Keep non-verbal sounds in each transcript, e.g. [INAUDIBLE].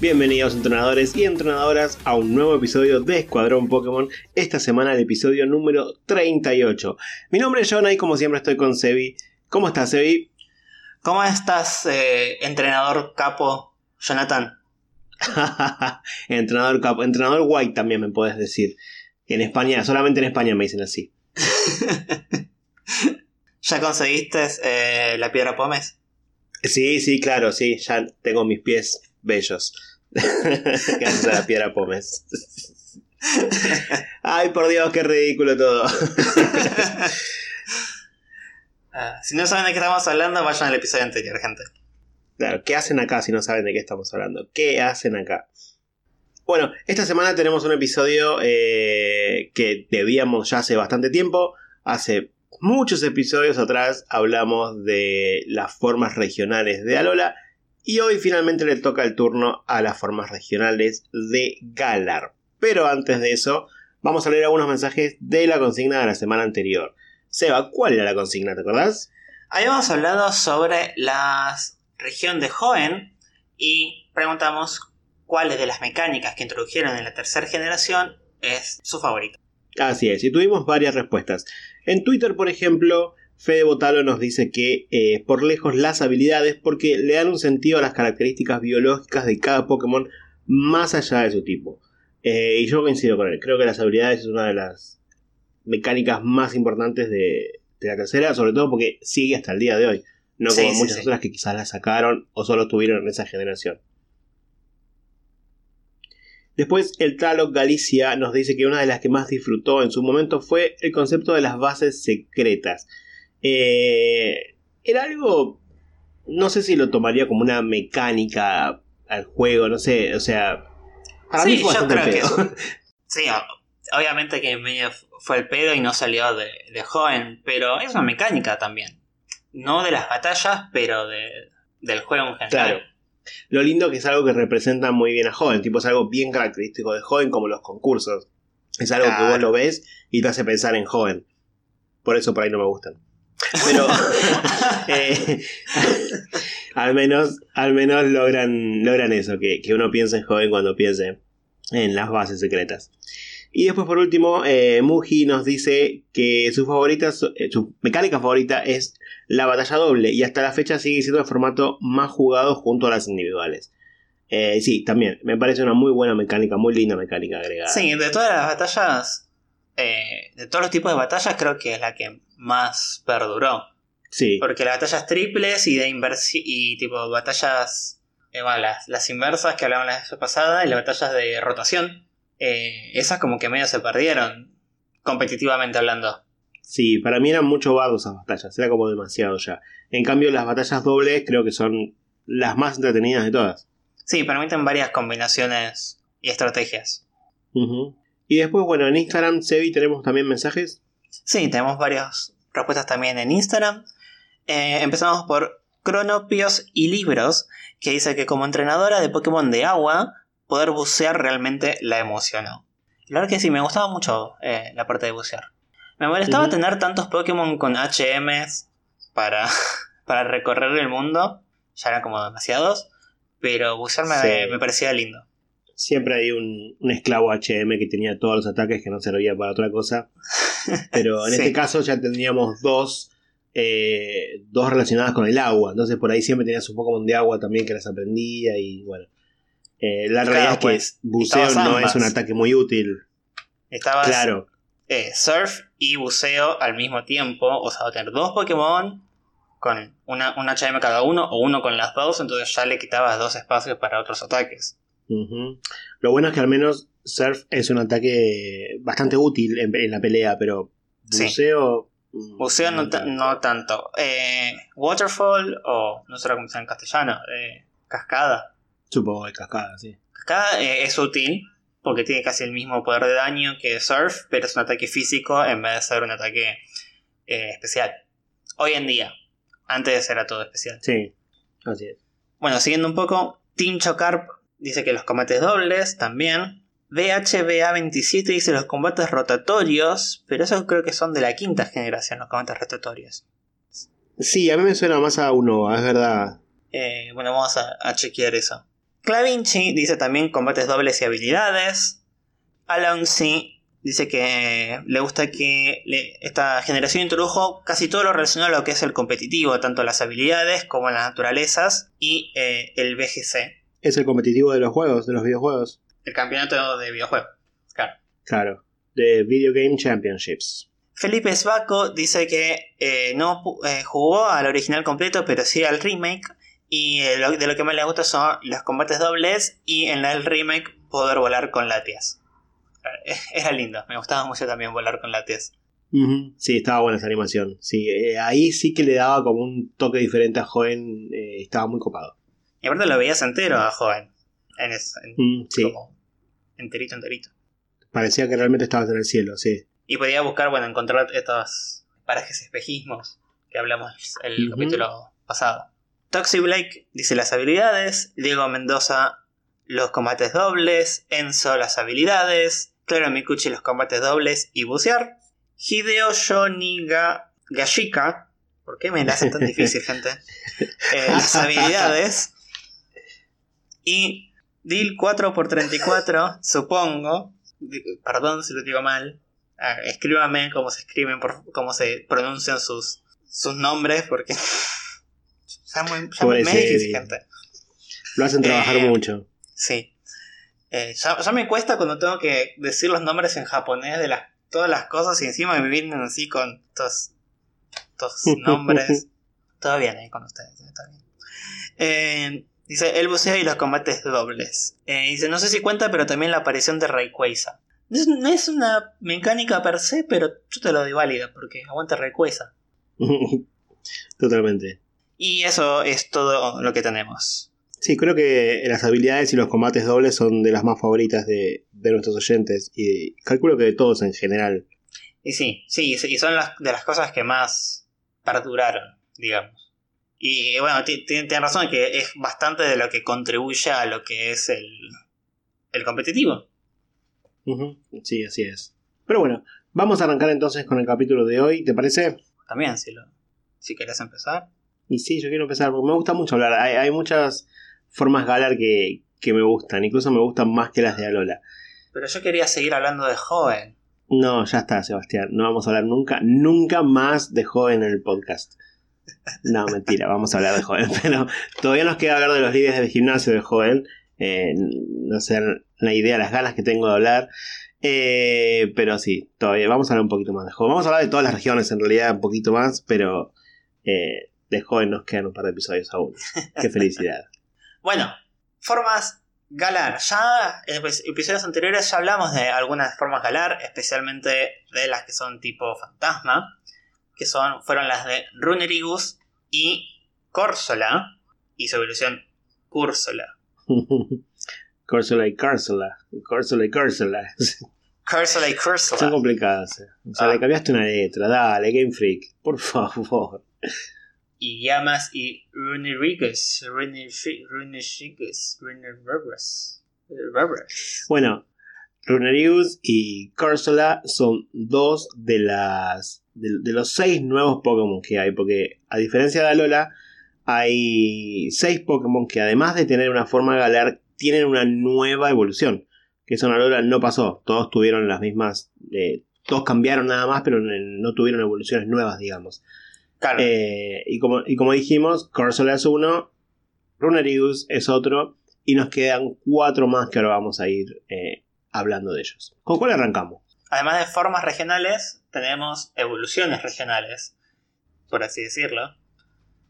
Bienvenidos entrenadores y entrenadoras a un nuevo episodio de Escuadrón Pokémon, esta semana el episodio número 38. Mi nombre es Jonah y como siempre estoy con Sebi. ¿Cómo estás Sebi? ¿Cómo estás, eh, entrenador capo Jonathan? [LAUGHS] entrenador capo, entrenador white también me puedes decir. En España, solamente en España me dicen así. [LAUGHS] ¿Ya conseguiste eh, la piedra Pómez? Sí, sí, claro, sí, ya tengo mis pies bellos. [LAUGHS] Gracias a la piedra Pómez. [LAUGHS] Ay, por Dios, qué ridículo todo. [LAUGHS] Ah, si no saben de qué estamos hablando, vayan al episodio anterior, gente. Claro, ¿qué hacen acá si no saben de qué estamos hablando? ¿Qué hacen acá? Bueno, esta semana tenemos un episodio eh, que debíamos ya hace bastante tiempo. Hace muchos episodios atrás hablamos de las formas regionales de Alola. Y hoy finalmente le toca el turno a las formas regionales de Galar. Pero antes de eso, vamos a leer algunos mensajes de la consigna de la semana anterior. Seba, ¿cuál era la consigna? ¿Te acordás? Habíamos hablado sobre la región de Hoenn y preguntamos cuáles de las mecánicas que introdujeron en la tercera generación es su favorita. Así es, y tuvimos varias respuestas. En Twitter, por ejemplo, Fede Botalo nos dice que eh, por lejos las habilidades porque le dan un sentido a las características biológicas de cada Pokémon más allá de su tipo. Eh, y yo coincido con él, creo que las habilidades es una de las mecánicas más importantes de, la tercera, sobre todo porque sigue hasta el día de hoy, no como muchas otras que quizás la sacaron o solo tuvieron en esa generación. Después el Tlaloc Galicia nos dice que una de las que más disfrutó en su momento fue el concepto de las bases secretas. Eh, era algo, no sé si lo tomaría como una mecánica al juego, no sé, o sea, para mí fue bastante pedo. [LAUGHS] sí, obviamente que medio fue el pedo y no salió de, joven, pero es una mecánica también. No de las batallas, pero de, del juego en general. Claro. Lo lindo que es algo que representa muy bien a Joven, tipo es algo bien característico de Joven como los concursos. Es algo que vos lo ves y te hace pensar en Joven. Por eso por ahí no me gustan. Pero [LAUGHS] eh, al menos, al menos logran, logran eso, que, que uno piense en Joven cuando piense en las bases secretas. Y después por último, eh, Muji nos dice que su favorita, eh, su mecánica favorita es la batalla doble y hasta la fecha sigue siendo el formato más jugado junto a las individuales. Eh, sí, también, me parece una muy buena mecánica, muy linda mecánica agregada. Sí, de todas las batallas, de todos los tipos de batallas creo que es la que más perduró. Sí. Porque las batallas triples y de inversión y tipo batallas, las, las inversas que hablaban la vez pasada y las batallas de rotación eh, esas como que medio se perdieron, competitivamente hablando. Sí, para mí eran mucho bardo esas batallas, era como demasiado ya. En cambio, las batallas dobles creo que son las más entretenidas de todas. Sí, permiten varias combinaciones y estrategias. Y después, bueno, en Instagram, Sebi, tenemos también mensajes. Sí, tenemos varias respuestas también en Instagram. Eh, empezamos por Cronopios y Libros, que dice que como entrenadora de Pokémon de agua, poder bucear realmente la emocionó. La verdad que sí, me gustaba mucho eh, la parte de bucear. Me molestaba tener tantos Pokémon con HMs para, [LAUGHS] para recorrer el mundo. Ya eran como demasiados. Pero bucear me, parecía lindo. Siempre hay un, esclavo HM que tenía todos los ataques que no servía para otra cosa. [LAUGHS] Pero en este caso ya tendríamos dos, eh, dos relacionadas con el agua. Entonces por ahí siempre tenías un Pokémon de agua también que las aprendía y bueno. Eh, la realidad es que pues, buceo no es un ataque muy útil. Estabas claro. Eh, surf y buceo al mismo tiempo. O sea, tener dos Pokémon con una, un HM cada uno o uno con las dos, entonces ya le quitabas dos espacios para otros ataques. Lo bueno es que al menos Surf es un ataque bastante útil en, la pelea, pero buceo... Mm, buceo no, no, tanto. Eh, waterfall o no sé cómo se llama en castellano. cascada. Supongo de cascada, sí. Cascada eh, es útil porque tiene casi el mismo poder de daño que Surf, pero es un ataque físico en vez de ser un ataque eh, especial. Hoy en día. Antes era todo especial. Sí, así es. Bueno, siguiendo un poco, Team Chocarp dice que los combates dobles también. VHBA27 dice los combates rotatorios, pero eso creo que son de la quinta generación, los combates rotatorios. Sí, a mí me suena más a uno, es verdad. Eh, bueno, vamos a chequear eso. Clavinci dice también combates dobles y habilidades. Alonsi dice que le gusta que esta generación introdujo casi todo lo relacionado a lo que es el competitivo, tanto las habilidades como las naturalezas y eh, el BGC. Es el competitivo de los juegos, de los videojuegos. El campeonato de videojuegos, claro. Claro, de Video Game Championships. Felipe Svaco dice que eh, no eh, jugó al original completo, pero sí al remake. Y de lo que más le gusta son los combates dobles y en el remake poder volar con latias. Era lindo, me gustaba mucho también volar con latias. Sí, estaba buena esa animación. Sí, eh, ahí sí que le daba como un toque diferente a Joven, estaba muy copado. Y aparte lo veías entero a Joven. En, mm, sí. como enterito, enterito. Parecía que realmente estabas en el cielo, sí. Y podía buscar, bueno, encontrar estos parajes espejismos que hablamos el capítulo pasado. Toxi Blake dice las habilidades, Diego Mendoza los combates dobles, Enzo las habilidades, Claro Mikuchi los combates dobles y bucear, Hideo Shoniga Gashika, ¿por qué me la hacen tan [LAUGHS] difícil, gente? Eh, las habilidades, y Dil 4x34, [LAUGHS] supongo, perdón si lo digo mal, Ah, escríbame cómo se escriben, por, cómo se pronuncian sus, sus nombres, porque [LAUGHS] ya muy, ya gente. Lo hacen trabajar eh, mucho. Sí. Eh, ya, me cuesta cuando tengo que decir los nombres en japonés de las, todas las cosas y encima me vienen así con estos, estos [LAUGHS] nombres. Todo bien ahí con ustedes, está bien. Eh, dice, el buceo y los combates dobles. dice, no sé si cuenta, pero también la aparición de Rayquaza. No es una mecánica per se, pero yo te lo doy válida porque aguanta recuesa. [LAUGHS] Totalmente. Y eso es todo lo que tenemos. Sí, creo que las habilidades y los combates dobles son de las más favoritas de, nuestros oyentes y calculo que de todos en general. Y sí, sí, y son las, de las cosas que más perduraron, digamos. Y bueno, tiene razón que es bastante de lo que contribuye a lo que es el, el competitivo. Sí, así es. Pero bueno, vamos a arrancar entonces con el capítulo de hoy, ¿te parece? También, si, lo, si querés empezar. Y sí, yo quiero empezar, porque me gusta mucho hablar. Hay, muchas formas Galar que, que me gustan, incluso me gustan más que las de Alola. Pero yo quería seguir hablando de joven. No, ya está, Sebastián. No vamos a hablar nunca, nunca más de joven en el podcast. No, mentira, vamos a hablar de joven. [LAUGHS] Pero todavía nos queda hablar de los líderes de gimnasio de joven. Eh, no sé la idea, las ganas que tengo de hablar. Eh, pero sí, todavía vamos a hablar un poquito más de joven. Vamos a hablar de todas las regiones en realidad, un poquito más, pero eh, de joven nos quedan un par de episodios aún. Qué [LAUGHS] felicidad. bueno, formas galar. Ya en episodios anteriores ya hablamos de algunas formas galar, especialmente de las que son tipo fantasma, que son, fueron las de Runerigus y Corsola, y su evolución Cursola. [LAUGHS] Corsola y Corsola. Corsola y Corsola. Corsola y Corsola. Son complicadas. Eh. O sea, le ah. cambiaste una letra. Dale, Game Freak. Por favor. Y llamas y Runerigus. Runerigus. Runerigus. Bueno, Runerigus y Corsola son dos de las. De, de, los seis nuevos Pokémon que hay. Porque a diferencia de Alola hay seis Pokémon que además de tener una forma galar, tienen una nueva evolución. Que eso en Alola no pasó. Todos tuvieron las mismas. Eh, todos cambiaron nada más, pero no tuvieron evoluciones nuevas, digamos. Claro. Eh, y, como, y como dijimos, Corsola es uno, Runerigus es otro, y nos quedan cuatro más que ahora vamos a ir eh, hablando de ellos. ¿Con cuál arrancamos? Además de formas regionales, tenemos evoluciones regionales, por así decirlo.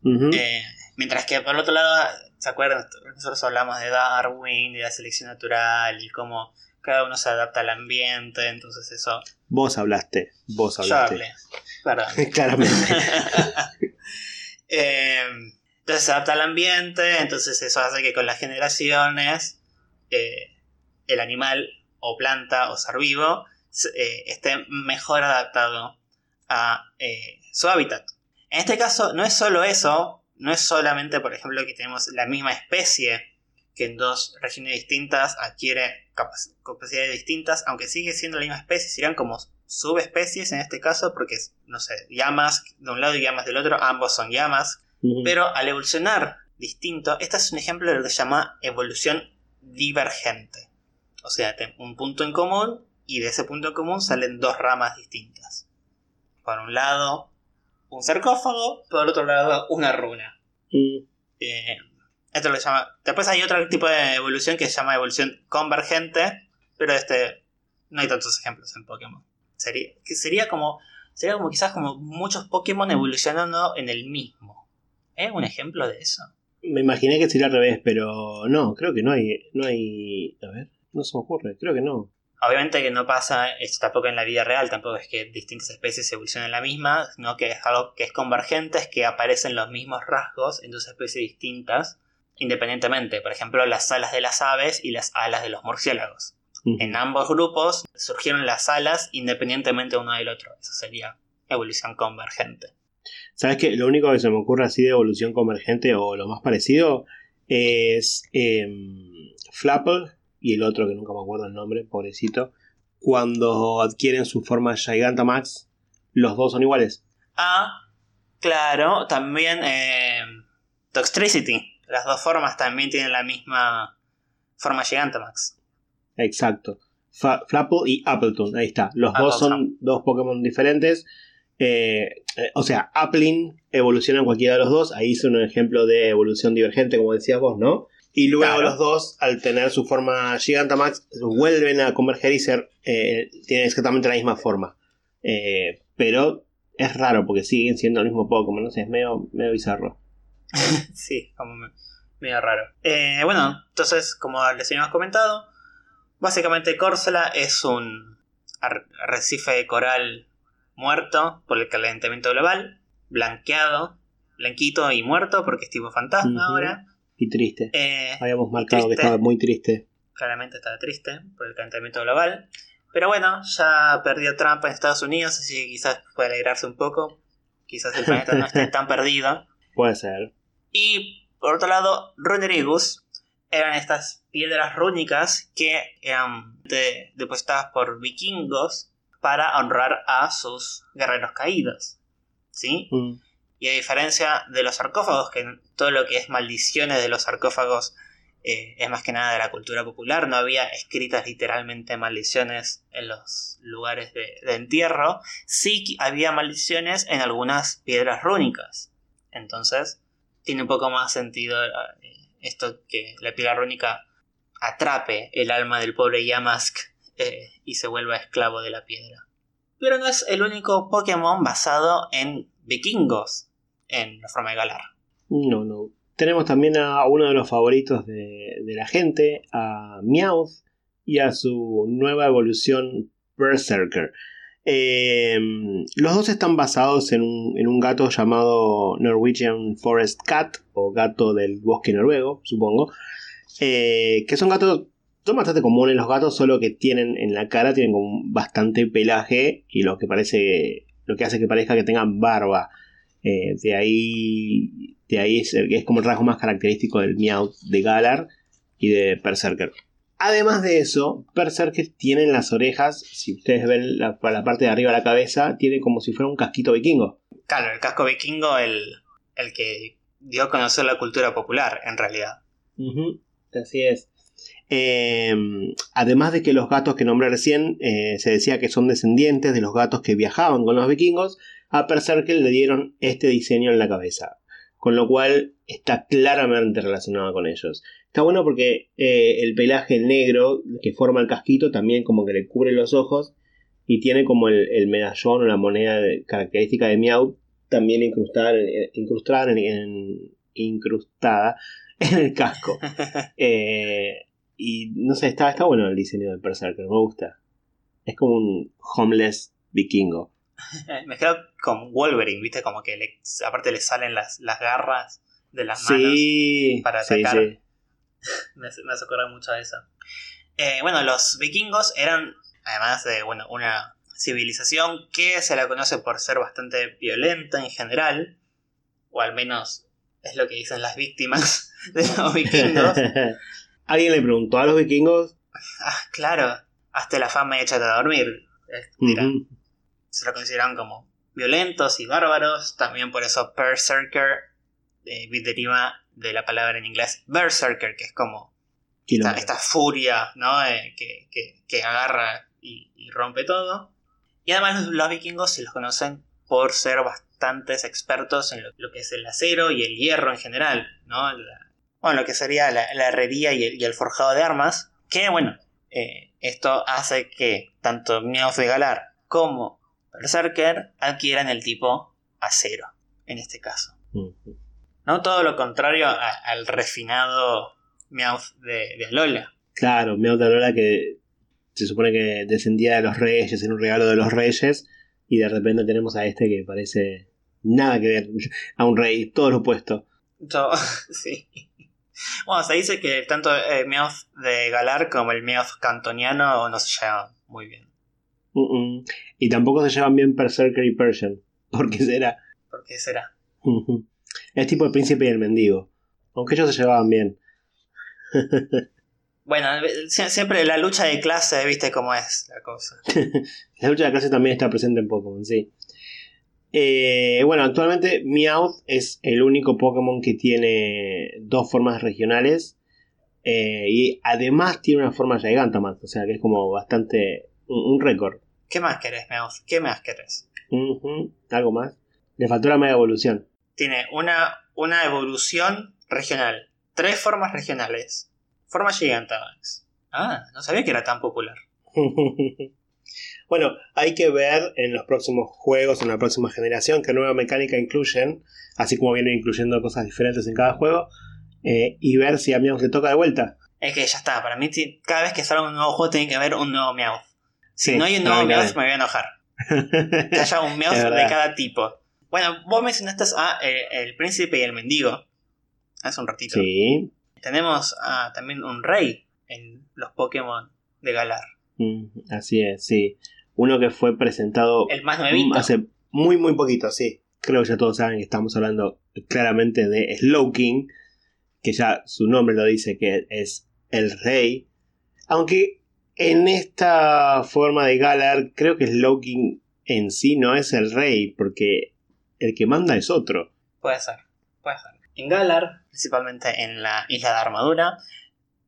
Eh, mientras que por otro lado, ¿se acuerdan? Nosotros hablamos de Darwin, de la selección natural y cómo cada uno se adapta al ambiente, entonces eso... Vos hablaste, vos hablaste. Yo hablé, perdón. [LAUGHS] Claramente. [LAUGHS] Eh, entonces se adapta al ambiente, entonces eso hace que con las generaciones eh, el animal o planta o ser vivo esté mejor adaptado a su hábitat. En este caso, no es solo eso, no es solamente, por ejemplo, que tenemos la misma especie que en dos regiones distintas adquiere capacidades distintas, aunque sigue siendo la misma especie, serían como subespecies en este caso, porque, no sé, llamas de un lado y llamas del otro, ambos son llamas, pero al evolucionar distinto, este es un ejemplo de lo que se llama evolución divergente. O sea, un punto en común y de ese punto en común salen dos ramas distintas. Por un lado, un sarcófago, por otro lado, una runa. Mm. Eh, esto lo llama. Después hay otro tipo de evolución que se llama evolución convergente, pero este no hay tantos ejemplos en Pokémon. Sería, que sería como sería como quizás como muchos Pokémon evolucionando en el mismo. ¿Es un ejemplo de eso? Me imaginé que sería al revés, pero no, creo que no hay, no hay, a ver, no se me ocurre, creo que no. Obviamente que no pasa esto tampoco en la vida real, tampoco es que distintas especies evolucionen la misma, sino que es algo que es convergente, es que aparecen los mismos rasgos en dos especies distintas, independientemente, por ejemplo, las alas de las aves y las alas de los murciélagos. En ambos grupos surgieron las alas independientemente uno del otro. Eso sería evolución convergente. ¿Sabes qué? Lo único que se me ocurre así de evolución convergente o lo más parecido es eh, Flapple y el otro que nunca me acuerdo el nombre, pobrecito. Cuando adquieren su forma Gigantamax, los dos son iguales. Ah, claro, también eh, Toxtricity. Las dos formas también tienen la misma forma Gigantamax. Exacto. Flapple y Appleton, ahí está. Los dos son dos Pokémon diferentes. Eh, eh, o sea, Applin evoluciona en cualquiera de los dos. Ahí hice un ejemplo de evolución divergente, como decías vos, ¿no? Y luego los dos, al tener su forma Gigantamax, vuelven a converger y ser. Eh, tienen exactamente la misma forma. pero es raro porque siguen siendo el mismo Pokémon, no sé, es medio, medio bizarro. [LAUGHS] sí, como medio raro. bueno, entonces, como les habíamos comentado, Básicamente Córcela es un arrecife de coral muerto por el calentamiento global, blanqueado, blanquito y muerto porque es tipo fantasma ahora. Y triste. Eh, Habíamos marcado que estaba muy triste. Claramente estaba triste por el calentamiento global. Pero bueno, ya perdió Trump en Estados Unidos, así que quizás puede alegrarse un poco. Quizás el planeta no esté [LAUGHS] tan perdido. Puede ser. Y por otro lado, Runerigus eran estas piedras rúnicas que eran depositadas por vikingos para honrar a sus guerreros caídos. ¿Sí? Mm. Y a diferencia de los sarcófagos, que todo lo que es maldiciones de los sarcófagos eh, es más que nada de la cultura popular, no había escritas literalmente maldiciones en los lugares de, entierro, sí había maldiciones en algunas piedras rúnicas. Entonces, tiene un poco más sentido eh, esto que la piedra rúnica atrape el alma del pobre Yamask eh, y se vuelva esclavo de la piedra. Pero no es el único Pokémon basado en vikingos en la forma de Galar. No, no. Tenemos también a uno de los favoritos de, la gente, a Meowth, y a su nueva evolución Berserker. Em, los dos están basados en un, gato llamado Norwegian Forest Cat, o gato del bosque noruego, supongo, eh, que son gatos, son bastante comunes los gatos, solo que tienen en la cara, tienen como bastante pelaje y lo que parece, lo que hace que parezca que tengan barba. Eh, de ahí, de ahí es, es, como el rasgo más característico del Meow de Galar y de Berserker. Además de eso, Berserker tiene en las orejas, si ustedes ven la, la parte de arriba de la cabeza, tiene como si fuera un casquito vikingo. Claro, el casco vikingo, el, el que dio a conocer la cultura popular, en realidad. Así es. Em, además de que los gatos que nombré recién eh, se decía que son descendientes de los gatos que viajaban con los vikingos, a Berserker le dieron este diseño en la cabeza, con lo cual está claramente relacionado con ellos. Está bueno porque eh, el pelaje negro que forma el casquito también como que le cubre los ojos y tiene como el, medallón o la moneda característica de Meow también incrustada, incrustada en, incrustada [LAUGHS] en el casco. [LAUGHS] Eh, y no sé, está, está bueno el diseño del Berserker, me gusta. Es como un homeless vikingo. [LAUGHS] me quedo con Wolverine, viste, como que aparte le salen las, las garras de las manos para atacar. Sí, [LAUGHS] me, hace acordar mucho a eso. Eh, bueno, los vikingos eran, además de bueno, una civilización que se la conoce por ser bastante violenta en general, o al menos es lo que dicen las víctimas [LAUGHS] de los vikingos. ¿Alguien le preguntó a los vikingos? Ah, claro, hasta la fama hecha de dormir. Se lo consideran como violentos y bárbaros, también por eso Berserker eh, deriva de la palabra en inglés berserker, que es como esta, esta, furia ¿no? Eh, que, que, agarra y, rompe todo. Y además los, vikingos se los conocen por ser bastantes expertos en lo, que es el acero y el hierro en general, ¿no? bueno, lo que sería la, herrería y el, forjado de armas, que bueno, eh, esto hace que tanto Meowth de Galar como Berserker adquieran el tipo acero, en este caso. No todo lo contrario al refinado Meowth de, de Alola. Claro, Meowth de Alola que se supone que descendía de los reyes, en un regalo de los reyes, y de repente tenemos a este que parece nada que ver a un rey, todo lo opuesto. [LAUGHS] sí. Bueno, se dice que tanto el Meowth de Galar como el Meowth cantoniano no se llevan muy bien. Y tampoco se llevan bien Berserker y Persian. [LAUGHS] ¿Por qué será? ¿Por qué será? Es tipo el príncipe y el mendigo. Aunque ellos se llevaban bien. [LAUGHS] bueno, siempre la lucha de clase, viste cómo es la cosa. [LAUGHS] la lucha de clase también está presente en Pokémon, sí. Eh, bueno, actualmente Meowth es el único Pokémon que tiene dos formas regionales. Eh, y además tiene una forma Gigantamax, o sea que es como bastante un, récord. ¿Qué más querés, Meowth? ¿Qué más querés? Algo más. Le faltó la mega evolución. Tiene una, una evolución regional. Tres formas regionales. Forma Gigantamax. Ah, no sabía que era tan popular. [LAUGHS] Bueno, hay que ver en los próximos juegos, en la próxima generación, qué nueva mecánica incluyen, así como vienen incluyendo cosas diferentes en cada juego, eh, y ver si a Meowth le toca de vuelta. Es que ya está, para mí cada vez que salga un nuevo juego tiene que haber un nuevo Meowth. Si no hay un nuevo Meowth me voy a enojar. [LAUGHS] que haya un Meowth de cada tipo. Bueno, vos mencionaste a eh, el príncipe y el mendigo hace un ratito. Sí. Tenemos también un rey en los Pokémon de Galar. Mm, así es, sí. Uno que fue presentado el más nuevito. hace muy, muy poquito, sí. Creo que ya todos saben que estamos hablando claramente de Slowking, que ya su nombre lo dice que es el rey. Aunque en esta forma de Galar, creo que Slowking en sí no es el rey, porque el que manda es otro. Puede ser, puede ser. En Galar, principalmente en la isla de Armadura,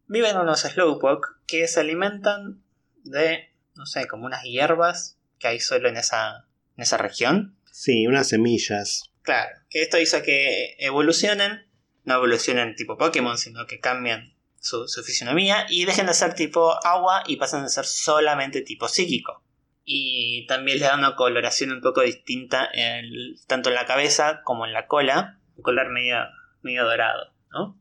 viven unos Slowpoke que se alimentan de no sé, como unas hierbas que hay solo en esa, en esa región. Sí, unas semillas. Claro, que esto hizo que evolucionen, no evolucionen tipo Pokémon, sino que cambian su, fisionomía y dejen de ser tipo agua y pasan a ser solamente tipo psíquico. Y también le da una coloración un poco distinta tanto en la cabeza como en la cola, un color medio, medio dorado, ¿no?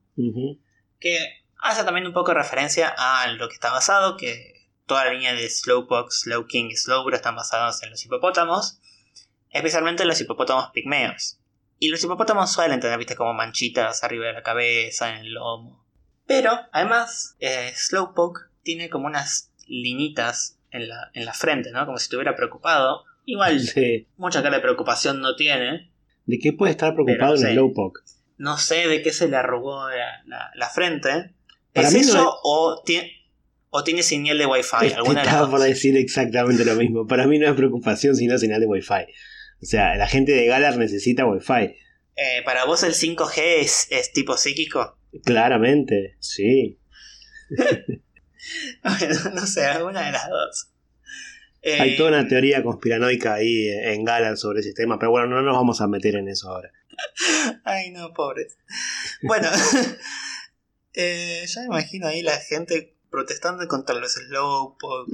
Que hace también un poco referencia a lo que está basado, que toda la línea de Slowpoke, Slowking y Slowbro están basados en los hipopótamos, especialmente los hipopótamos pigmeos. Y los hipopótamos suelen tener, viste, como manchitas arriba de la cabeza, en el lomo. Pero, además, eh, Slowpoke tiene como unas linitas en la, en la frente, ¿no? Como si estuviera preocupado. Igual, [LAUGHS] mucha cara de preocupación no tiene. ¿De qué puede estar preocupado el Slowpoke? No sé de qué se le arrugó la, frente. ¿Es eso o tiene, o tiene señal de Wi-Fi. ¿alguna estaba por decir exactamente lo mismo. Para mí no es preocupación sino señal de Wi-Fi. O sea, la gente de Galar necesita Wi-Fi. Eh, ¿Para vos el 5G es, es tipo psíquico? Claramente, sí. [LAUGHS] no sé, alguna de las dos. Hay toda una eh, teoría conspiranoica ahí en Galar sobre ese tema, pero bueno, no nos vamos a meter en eso ahora. [LAUGHS] Ay, no, pobres. Bueno, [LAUGHS] eh, ya me imagino ahí la gente protestando contra los Slowpoke.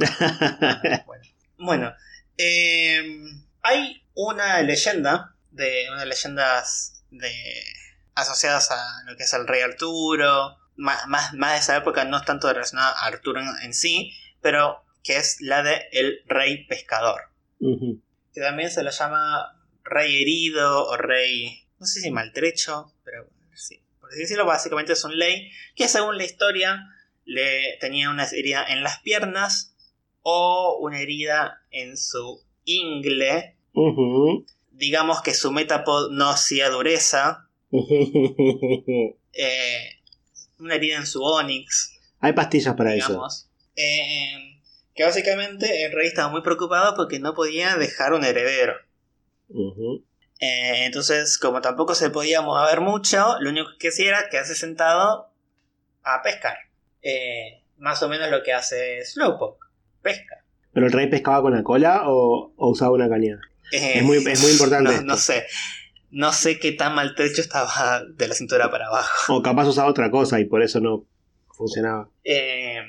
bueno, em, hay una leyenda, de unas leyendas de, asociadas a lo que es el rey Arturo, más, más, de esa época, no es tanto relacionada a Arturo en, sí, pero que es la de el rey pescador. Que también se lo llama rey herido o rey, no sé si maltrecho, pero sí. Por decirlo, básicamente es un ley que según la historia le tenía una herida en las piernas o una herida en su ingle. Digamos que su metapod no hacía dureza. [LAUGHS] Eh, una herida en su onix. Hay pastillas para eso. Eh, que básicamente el rey estaba muy preocupado porque no podía dejar un heredero. Eh, entonces, como tampoco se podía mover mucho, lo único que hacía era quedarse sentado a pescar. Eh, más o menos lo que hace Slowpoke. Pesca. ¿Pero el rey pescaba con la cola o, o usaba una caña? Es muy, es muy importante. [LAUGHS] no sé. No sé qué tan maltrecho estaba de la cintura para abajo. O capaz usaba otra cosa y por eso no funcionaba. Eh,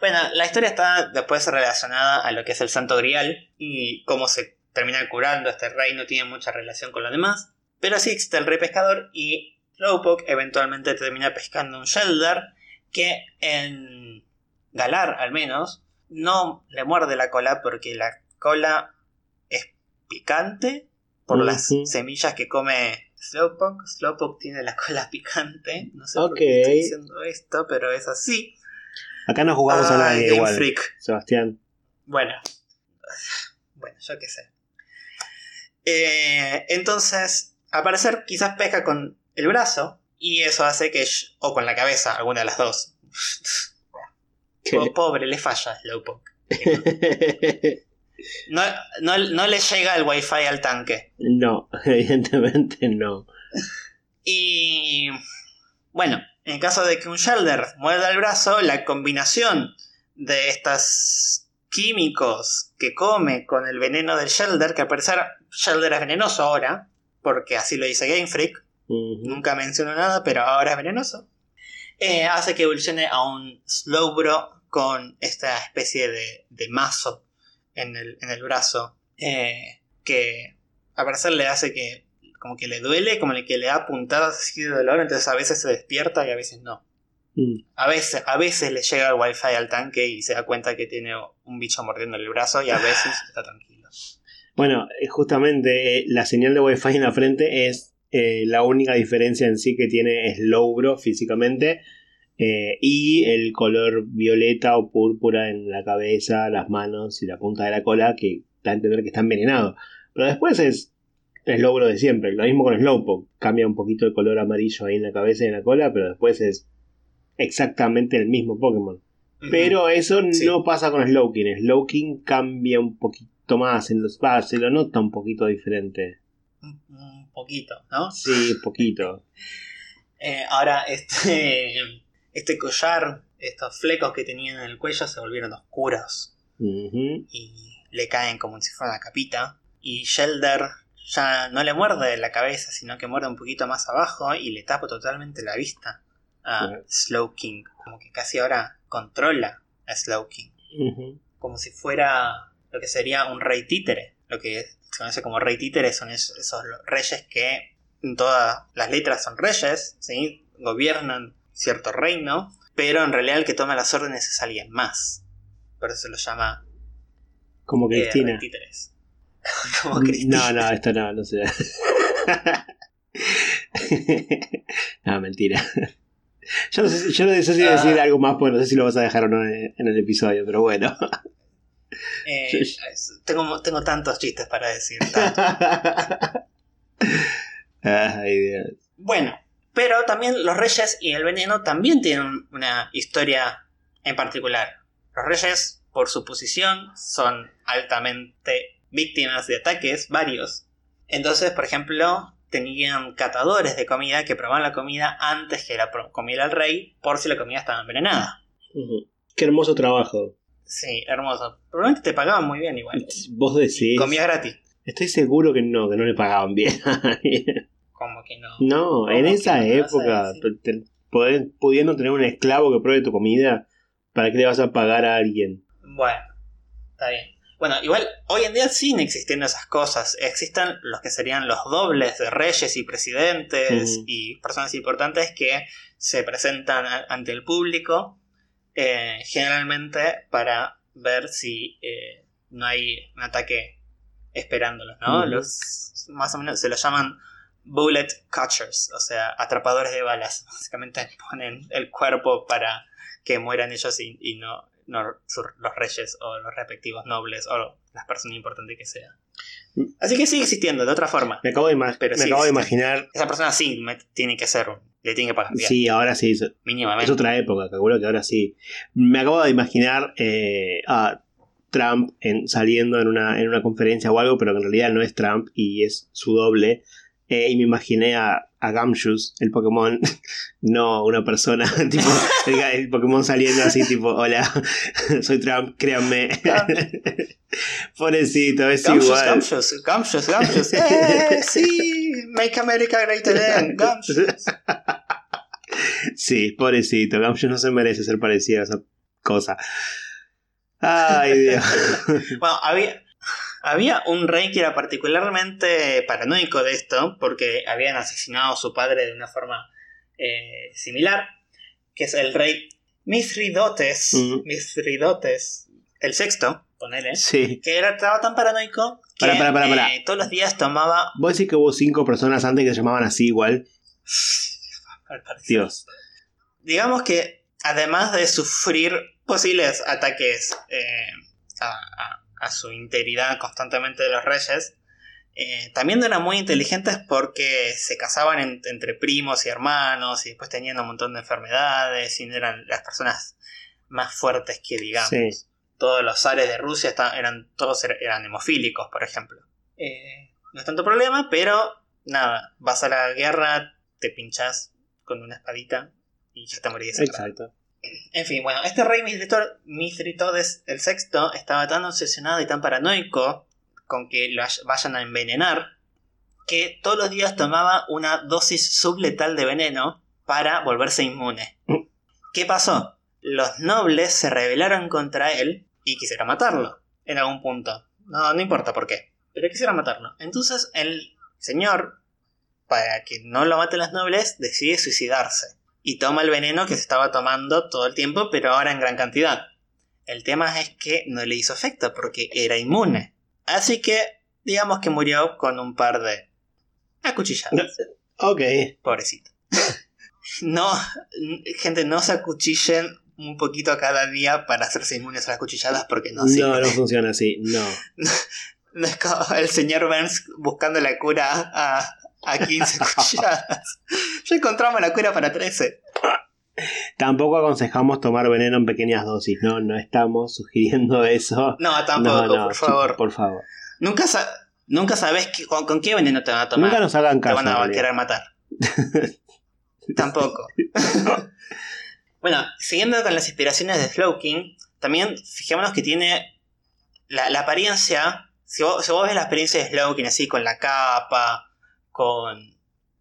bueno, la historia está después relacionada a lo que es el Santo Grial y cómo se termina curando este rey no tiene mucha relación con lo demás. Pero sí existe el rey pescador y Slowpoke eventualmente termina pescando un Shelder que en Galar al menos no le muerde la cola porque la cola es picante por las semillas que come Slowpoke. Slowpoke tiene la cola [LAUGHS] picante. No sé por qué estoy diciendo esto, pero es así. Acá no jugamos a Ay, nadie Game igual. Freak. Sebastián. Bueno. Bueno, yo qué sé. Eh, entonces, al parecer, quizás pesca con el brazo. Y eso hace que. O con la cabeza, alguna de las dos. [LAUGHS] ¿Qué? Oh, pobre, le falla Slowpoke. [LAUGHS] No, no, no le llega el wifi al tanque. no, [LAUGHS] evidentemente no. Y. Bueno, en caso de que un Shelder muerda el brazo, la combinación de estos químicos que come con el veneno del Shelder, que al parecer Shelder es venenoso ahora, porque así lo dice Game Freak, nunca menciono nada, pero ahora es venenoso, eh, hace que evolucione a un Slowbro con esta especie de, de mazo en el, en el brazo, eh, que al parecer le hace que como que le duele, como que le da puntadas así de dolor, entonces a veces se despierta y a veces no. Mm. A veces, a veces le llega el wifi al tanque y se da cuenta que tiene un bicho mordiendo el brazo y a veces está tranquilo. Bueno, eh, justamente eh, la señal de Wi-Fi en la frente es eh, la única diferencia en sí que tiene Slowbro físicamente. Eh, y el color violeta o púrpura en la cabeza, las manos y la punta de la cola que da a entender que está envenenado. Pero después es Slowbro de siempre. Lo mismo con Slowpoke. Cambia un poquito el color amarillo ahí en la cabeza y en la cola, pero después es exactamente el mismo Pokémon. Pero eso Sí. no pasa con Slowking. Slowking cambia un poquito más. En los, va, se lo nota un poquito diferente. Un, un poquito, ¿no? Sí, poquito. [LAUGHS] Eh, ahora, este, este collar, estos flecos que tenía en el cuello se volvieron oscuros y le caen como si fuera una capita. Y Shelder ya no le muerde la cabeza, sino que muerde un poquito más abajo y le tapa totalmente la vista a Claro. Slowking. Como que casi ahora controla a Slowking. Ujú. Como si fuera lo que sería un rey títere. Lo que se conoce como rey títere son esos, esos reyes que en todas las letras son reyes, ¿sí? gobiernan cierto reino, pero en realidad el que toma las órdenes es alguien más. Por eso se lo llama Como eh, Cristina. títeres. [LAUGHS] como Cristina. no, no, esto no, no sé. [LAUGHS] no, mentira. Yo no sé, si- yo no sé si Ah. decir algo más, porque no sé si lo vas a dejar o no en, en el episodio, pero bueno. [LAUGHS] Eh, tengo, tengo tantos chistes para decir. Ay, Dios. Bueno, pero también los reyes y el veneno también tienen una historia en particular. Los reyes, por su posición, son altamente víctimas de ataques, varios. Entonces, por ejemplo, tenían catadores de comida que probaban la comida antes que la comiera el rey, por si la comida estaba envenenada. Qué hermoso trabajo. Sí, hermoso. Probablemente te pagaban muy bien igual. Vos decís. Comías gratis. Estoy seguro que no, que no le pagaban bien. Como que no. no, en ¿Cómo esa época, decir? te- poder- pudiendo tener un esclavo que pruebe tu comida, ¿para qué le vas a pagar a alguien? Bueno, está bien. Bueno, igual hoy en día siguen existiendo esas cosas. Existen los que serían los dobles de reyes y presidentes y personas importantes que se presentan ante el público, eh, generalmente para ver si eh, no hay un ataque esperándolos, ¿no? Los más o menos se los llaman bullet catchers, o sea, atrapadores de balas. [LAUGHS] Básicamente ponen el cuerpo para que mueran ellos y, y no, los reyes o los respectivos nobles o las personas importantes que sean. Así que sigue existiendo de otra forma. Me acabo de, ima- Pero me acabo de imaginar. Esa persona sí me- tiene que ser, le tiene que pagar bien, Sí, ahora sí, es, mínimamente. es otra época, calculo que ahora sí. Me acabo de imaginar. Eh, ah, Trump en, saliendo en una, en una conferencia o algo, pero que en realidad no es Trump y es su doble. Eh, y me imaginé a, a Gumshoes, el Pokémon, [LAUGHS] no una persona, [LAUGHS] tipo el, Pokémon saliendo así, tipo, hola, [LAUGHS] soy Trump, créanme. Pobrecito, es igual. Gumshoes, Gumshoes, Gumshoes, ¡Eh, sí! Make America Great Again, Gumshoes. Sí, pobrecito, Gumshoes no se merece ser parecido a esa cosa. Ay, Dios. bueno, había, había un rey que era particularmente paranoico de esto, porque habían asesinado a su padre de una forma eh, similar, que es el rey Mithridotes, mm. Mithridotes el sexto, ponele, sí. que era, estaba tan paranoico que eh, todos los días tomaba... Vos decís que hubo cinco personas antes que se llamaban así igual. Dios. Digamos que además de sufrir posibles ataques eh, a a su integridad constantemente de los reyes, eh, también eran muy inteligentes porque se casaban entre primos y hermanos y después tenían un montón de enfermedades y eran las personas más fuertes que digamos. Todos los zares de Rusia eran todos er, eran hemofílicos, por ejemplo. Eh, no es tanto problema, pero nada, vas a la guerra, te pinchas con una espadita y ya te morís. Exacto. En fin, bueno, este rey Mithridates el sexto estaba tan obsesionado y tan paranoico con que lo vayan a envenenar que todos los días tomaba una dosis subletal de veneno para volverse inmune. ¿Qué pasó? Los nobles se rebelaron contra él y quisieron matarlo en algún punto. No, no importa por qué, pero quisieron matarlo. Entonces el señor, para que no lo maten los nobles, decide suicidarse y toma el veneno que se estaba tomando todo el tiempo, pero ahora en gran cantidad. El tema es que no le hizo efecto porque era inmune. Así que, digamos que murió con un par de acuchilladas. Ok. Pobrecito. [LAUGHS] No, gente, no se acuchillen un poquito cada día para hacerse inmunes a las cuchilladas porque no sirve. No, no funciona así, no. [LAUGHS] no es como el señor Burns buscando la cura a, a 15 [LAUGHS] cuchilladas. Ya encontramos la cura para 13. Tampoco aconsejamos tomar veneno en pequeñas dosis, no, no estamos sugiriendo eso. No, tampoco, por favor. Por favor. Nunca, nunca sabes con, qué veneno te van a tomar. Nunca nos hagan caso. Te van a querer matar. [LAUGHS] tampoco. [LAUGHS] bueno, siguiendo con las inspiraciones de Slowking, también fijémonos que tiene la, apariencia. Si vos, si vos ves la experiencia de Slowking así con la capa, con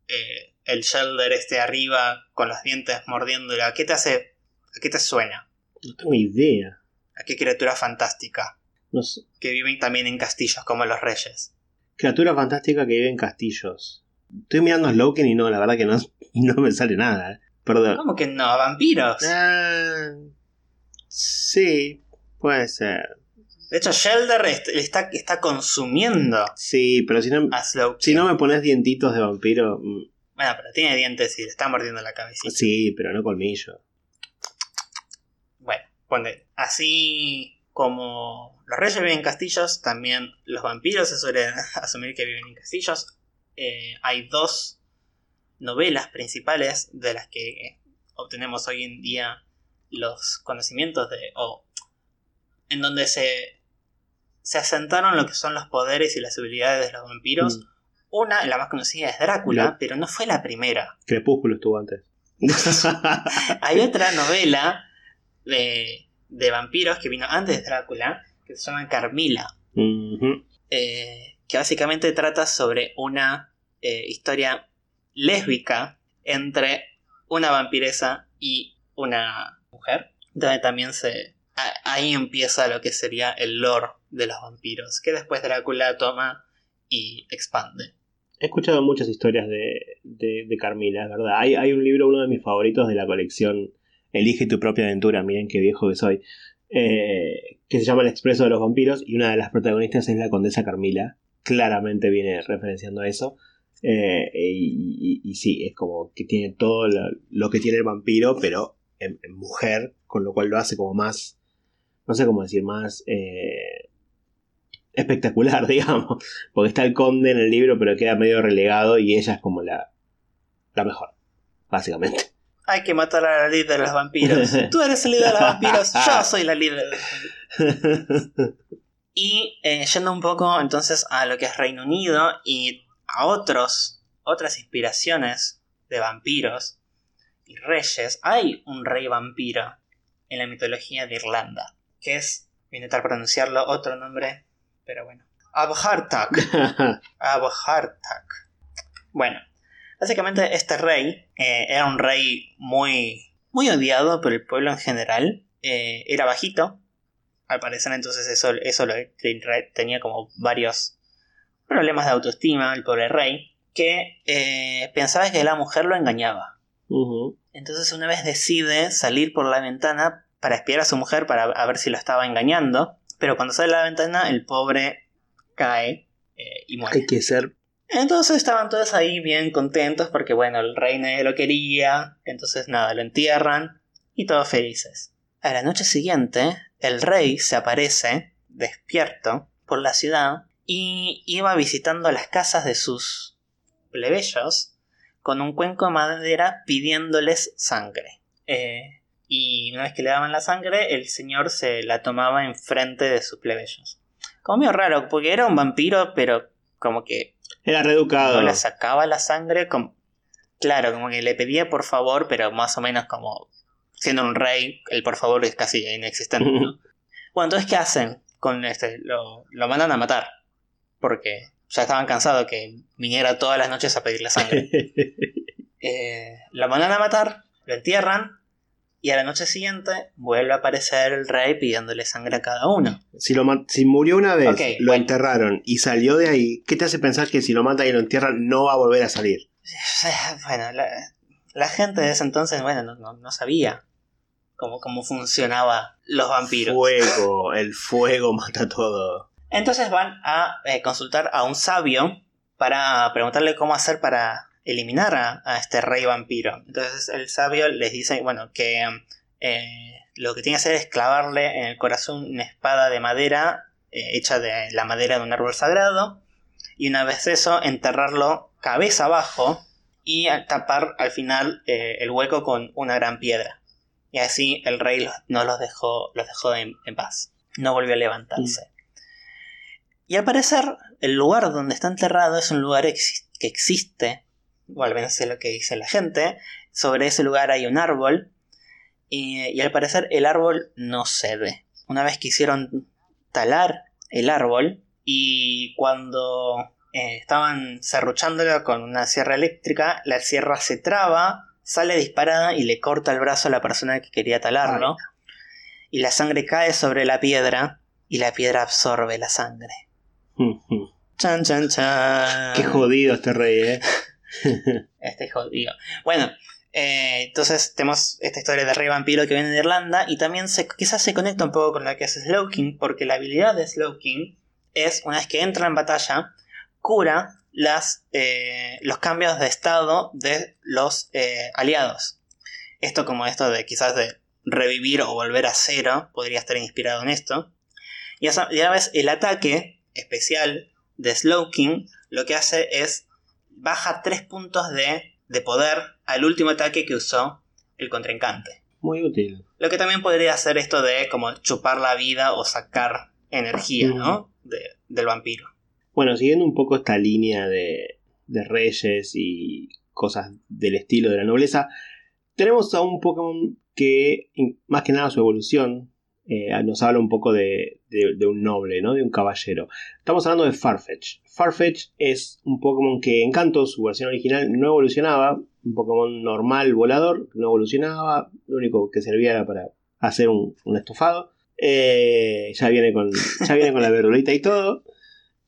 eh, el Shelder este arriba, con los dientes mordiéndola. ¿Qué te hace? ¿A qué te suena? No tengo idea. ¿A qué criatura fantástica? No sé. Que viven también en castillos como los reyes. Criatura fantástica que vive en castillos. Estoy mirando a Sloken y no, la verdad que no, [LAUGHS] no me sale nada. Eh. Perdón. ¿Cómo que no? ¿Vampiros? Ah, sí, puede ser. De hecho, Shelder está, está consumiendo. Sí, pero si no, si no me pones dientitos de vampiro. Mm. Bueno, pero tiene dientes y le está mordiendo la cabecita. Sí, pero no colmillo. Bueno. Así como los reyes viven en castillos, también los vampiros se suelen [LAUGHS] asumir que viven en castillos. Eh, hay dos novelas principales de las que obtenemos hoy en día los conocimientos de. o en donde se se asentaron lo que son los poderes y las habilidades de los vampiros. Mm. Una, la más conocida, es Drácula, pero no fue la primera. Crepúsculo estuvo antes. [LAUGHS] Hay otra [LAUGHS] novela de, de, vampiros que vino antes de Drácula, que se llama Carmila. Eh, que básicamente trata sobre una eh, historia lésbica entre una vampiresa y una mujer. Donde también se. Ahí empieza lo que sería el lore de los vampiros, que después Drácula toma y expande. He escuchado muchas historias de, de, Carmila, es verdad. Hay, hay, un libro, uno de mis favoritos de la colección Elige tu propia aventura, miren qué viejo que soy, eh, que se llama El Expreso de los Vampiros y una de las protagonistas es la condesa Carmila. Claramente viene referenciando a eso. Eh, y, sí, es como que tiene todo lo, que tiene el vampiro, pero en, mujer, con lo cual lo hace como más, no sé cómo decir, más eh, espectacular, [LAUGHS] digamos. Porque está el conde en el libro, pero queda medio relegado y ella es como la, la mejor, básicamente. hay que matar a la líder de los vampiros. [LAUGHS] Tú eres el líder de los vampiros, yo soy la líder de los vampiros. [LAUGHS] Y eh, yendo un poco entonces a lo que es Reino Unido y a otros, otras inspiraciones de vampiros y reyes, hay un rey vampiro en la mitología de Irlanda, que es, voy a intentar pronunciarlo, otro nombre, pero bueno, Abhartak. [LAUGHS] Abhartak. Bueno, básicamente este rey eh, era un rey muy, muy odiado por el pueblo en general, eh, era bajito, al parecer entonces eso, eso lo, tenía como varios problemas de autoestima el pobre rey, que eh, pensaba que la mujer lo engañaba. Entonces una vez decide salir por la ventana para espiar a su mujer para ver si lo estaba engañando, pero cuando sale a la ventana el pobre cae eh, y muere. Hay que ser... Entonces estaban todos ahí bien contentos porque bueno, el rey nadie lo quería, entonces nada, lo entierran y todos felices. A la noche siguiente, el rey se aparece, despierto, por la ciudad y iba visitando las casas de sus plebeyos con un cuenco de madera pidiéndoles sangre. Eh, y una vez que le daban la sangre, el señor se la tomaba enfrente de sus plebeyos. Como medio raro, porque era un vampiro, pero como que... Era reeducado. No le sacaba la sangre, como... claro, como que le pedía por favor, pero más o menos como siendo un rey, el por favor es casi inexistente. ¿no? [LAUGHS] bueno, entonces, ¿qué hacen? Con este, lo, lo mandan a matar. Porque ya estaban cansados que viniera todas las noches a pedirle sangre. [LAUGHS] eh, lo mandan a matar, lo entierran, y a la noche siguiente vuelve a aparecer el rey pidiéndole sangre a cada uno. Si, lo si murió una vez, lo enterraron y salió de ahí, ¿qué te hace pensar que si lo matan y lo entierran no va a volver a salir? [LAUGHS] Bueno, la, gente de ese entonces, bueno, no sabía cómo, funcionaba los vampiros. Fuego, el fuego mata todo. Entonces van a eh, consultar a un sabio para preguntarle cómo hacer para eliminar a, este rey vampiro. Entonces el sabio les dice, bueno, que eh, lo que tiene que hacer es clavarle en el corazón una espada de madera eh, hecha de la madera de un árbol sagrado y una vez eso enterrarlo cabeza abajo y tapar al final el hueco con una gran piedra. Y así el rey no los dejó, los dejó en, paz. No volvió a levantarse. Mm. Y al parecer, el lugar donde está enterrado es un lugar que existe, o al menos es lo que dice la gente. Sobre ese lugar hay un árbol. Y, al parecer el árbol no cede. Una vez quisieron talar el árbol y cuando eh, estaban serruchándolo con una sierra eléctrica, la sierra se traba sale disparada y le corta el brazo a la persona que quería talarlo. Y la sangre cae sobre la piedra y la piedra absorbe la sangre. [LAUGHS] chan, chan, chan. Qué jodido este rey, ¿eh? [LAUGHS] este jodido. Bueno, eh, entonces tenemos esta historia de rey vampiro que viene de Irlanda y también quizás se conecta un poco con la que es Slowking, porque la habilidad de Slowking es, una vez que entra en batalla, cura las, eh, los cambios de estado de los eh, aliados. Esto como esto de quizás de revivir o volver a cero, podría estar inspirado en esto. Y a la vez el ataque especial de Slowking lo que hace es baja 3 puntos de, de poder al último ataque que usó el contrincante. Muy útil. Lo que también podría hacer esto de como chupar la vida o sacar energía, ¿no? del vampiro. Bueno, siguiendo un poco esta línea de, reyes y cosas del estilo de la nobleza, tenemos a un Pokémon que, más que nada su evolución, eh, nos habla un poco de, un noble, ¿no? De un caballero. Estamos hablando de Farfetch. Farfetch es un Pokémon que en Canto, su versión original, no evolucionaba. Un Pokémon normal, volador, no evolucionaba. Lo único que servía era para hacer un, estofado. Eh, ya, viene con, ya viene con la verdurita y todo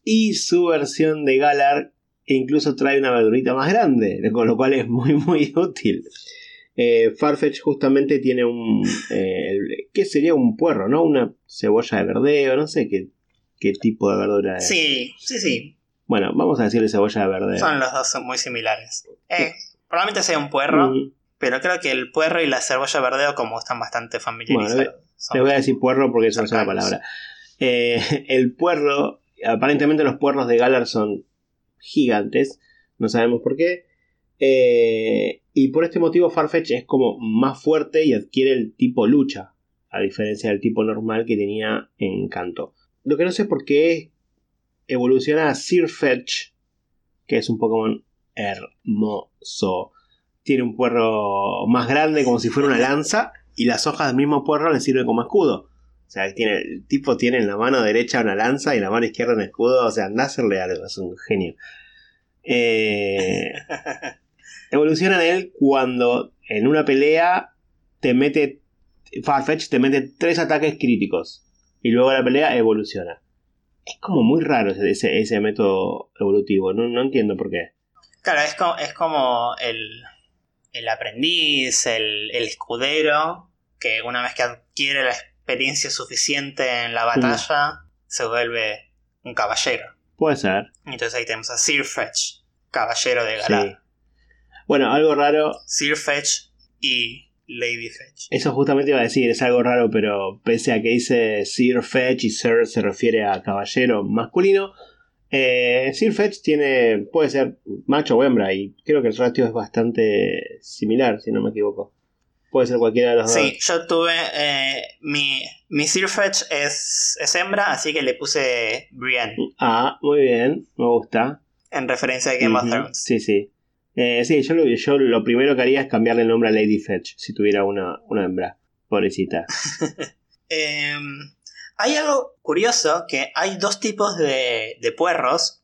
y su versión de Galar incluso trae una verdurita más grande, con lo cual es muy muy [LAUGHS] útil. Eh, Farfetch justamente tiene un... Eh, ¿Qué sería un puerro, no? Una cebolla de verdeo, no sé qué, qué tipo de verdura es. Sí, sí, sí. Bueno, vamos a decirle cebolla de verdeo. Son los dos muy similares. Eh, probablemente sea un puerro, pero creo que el puerro y la cebolla de verdeo como están bastante familiarizados. Bueno, le, voy a decir puerro porque es la palabra. [LAUGHS] el puerro aparentemente los puerros de Galar son gigantes, no sabemos por qué. Eh, Y por este motivo Farfetch es como más fuerte y adquiere el tipo lucha, a diferencia del tipo normal que tenía en Canto. Lo que no sé por qué evoluciona a Sirfetch, que es un Pokémon hermoso. Tiene un puerro más grande como si fuera una lanza y las hojas del mismo puerro le sirven como escudo. O sea, tiene, el tipo tiene en la mano derecha una lanza y en la mano izquierda un escudo. O sea, anda a hacerle algo, es un genio. Eh, [LAUGHS] evoluciona en él cuando en una pelea te mete. Farfetch te mete tres ataques críticos. Y luego la pelea evoluciona. Es como muy raro ese, ese, método evolutivo. No, no, entiendo por qué. Claro, es como, es como el, el aprendiz, el, el escudero, que una vez que adquiere la experiencia suficiente en la batalla, se vuelve un caballero. Puede ser. Entonces ahí tenemos a Sir Fetch, caballero de Galar. Bueno, algo raro. Sir Fetch y Lady Fetch. Eso justamente iba a decir, es algo raro, pero pese a que dice Sir Fetch y Sir se refiere a caballero masculino, eh, Sir Fetch tiene, puede ser macho o hembra y creo que el ratio es bastante similar, si no me equivoco. Puede ser cualquiera de los dos. Sí, yo tuve. Eh, mi, mi Sir Fetch es, es hembra, así que le puse Brienne. Ah, muy bien, me gusta. En referencia a Game of Thrones. Sí, sí. Eh, sí, yo lo, yo lo primero que haría es cambiarle el nombre a Lady Fetch si tuviera una, una hembra. Pobrecita. [LAUGHS] Em, hay algo curioso que hay dos tipos de, de puerros.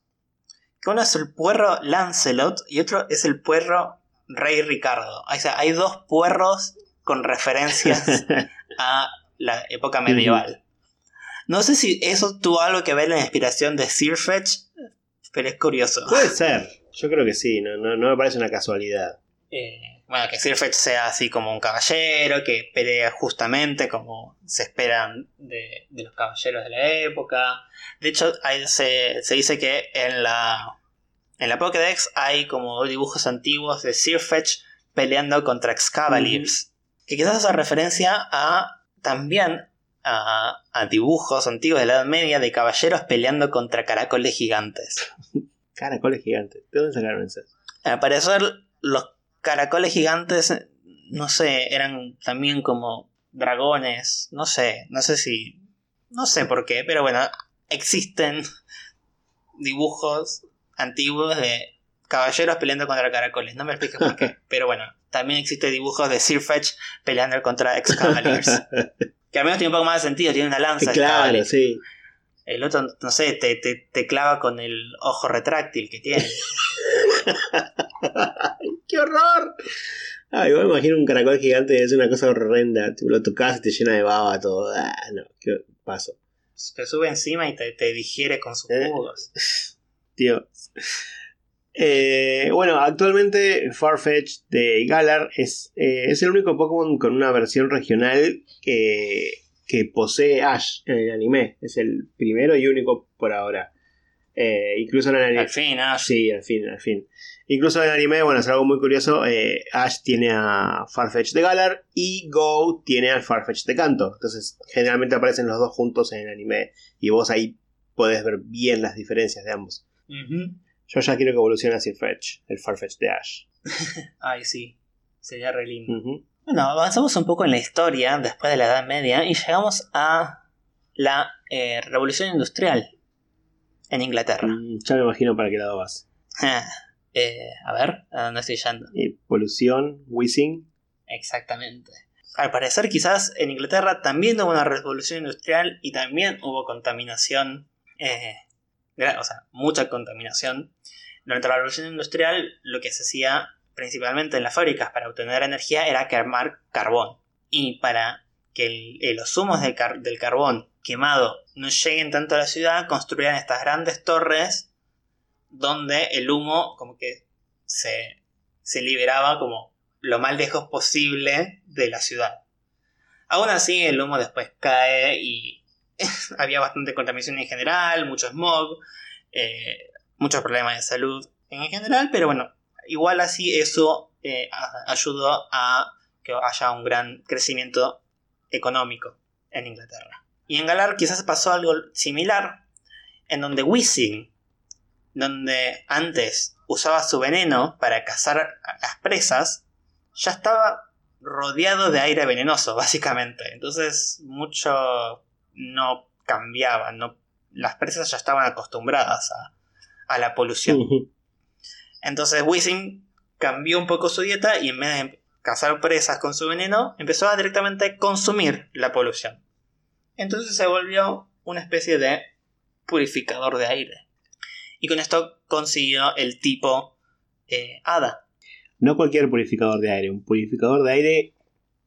Que uno es el puerro Lancelot y otro es el puerro Rey Ricardo. O sea, hay dos puerros con referencias [LAUGHS] a la época medieval. No sé si eso tuvo algo que ver en la inspiración de Sir Fetch, pero es curioso. Puede ser, yo creo que sí, no, no, me parece una casualidad. Eh, bueno, que Sir Fetch sea así como un caballero, que pelea justamente como se esperan de, los caballeros de la época. De hecho, se, se dice que en la en la Pokédex hay como dibujos antiguos de Sir Fetch peleando contra Excavaliers. Que quizás hace referencia a también a, dibujos antiguos de la Edad Media de caballeros peleando contra caracoles gigantes. [LAUGHS] caracoles gigantes. ¿De dónde sacaron eso? Al parecer, los caracoles gigantes, no sé, eran también como dragones. No sé, no sé si. No sé por qué, pero bueno, existen dibujos antiguos de caballeros peleando contra caracoles. No me expliques por qué. [LAUGHS] Pero bueno, también existe dibujos de Sir Fetch peleando contra Excavaliers. [LAUGHS] que al menos tiene un poco más de sentido, tiene una lanza. Claro, sí. El otro, no sé, te, te, clava con el ojo retráctil que tiene. [LAUGHS] ¡Qué horror! Ah, igual me imagino un caracol gigante, es una cosa horrenda. lo tocas y te llena de baba todo. Ah, no, qué paso. Te sube encima y te, te digiere con sus eh, jugos. [LAUGHS] Tío. Eh, bueno, actualmente Farfetch de Galar es, eh, es el único Pokémon con una versión regional que, que, posee Ash en el anime. Es el primero y único por ahora. Eh, incluso en el anime. Al fin, Ash. Sí, al fin, al fin. Incluso en el anime, bueno, es algo muy curioso. Ash tiene a Farfetch de Galar y Go tiene al Farfetch de Canto. Entonces, generalmente aparecen los dos juntos en el anime y vos ahí podés ver bien las diferencias de ambos. Yo ya quiero que evolucione a Fetch, el Farfetch de Ash. [LAUGHS] Ay, sí, sería re lindo. Bueno, avanzamos un poco en la historia después de la Edad Media y llegamos a la eh, Revolución Industrial en Inglaterra. Mm, ya me imagino para qué lado vas. Eh, a ver, ¿a dónde estoy yendo? polución, whizzing. Exactamente. Al parecer, quizás en Inglaterra también hubo una revolución industrial y también hubo contaminación eh, o sea, mucha contaminación. Durante la revolución industrial, lo que se hacía principalmente en las fábricas para obtener energía era quemar carbón. Y para que los humos del, carbón quemado no lleguen tanto a la ciudad, construían estas grandes torres donde el humo como que se, se liberaba como lo más lejos posible de la ciudad. Aún así, el humo después cae y [LAUGHS] había bastante contaminación en general, mucho smog, eh, muchos problemas de salud en general, pero bueno, igual así eso eh, ayudó a que haya un gran crecimiento económico en Inglaterra. Y en Galar quizás pasó algo similar, en donde Wissing, donde antes usaba su veneno para cazar a las presas, ya estaba rodeado de aire venenoso, [LAUGHS] básicamente. Entonces, mucho no cambiaba. No, las presas ya estaban acostumbradas a, la polución. Entonces, Wisin cambió un poco su dieta y en vez de cazar presas con su veneno, empezó a directamente consumir la polución. Entonces se volvió una especie de purificador de aire. Y con esto consiguió el tipo eh, hada. No cualquier purificador de aire, un purificador de aire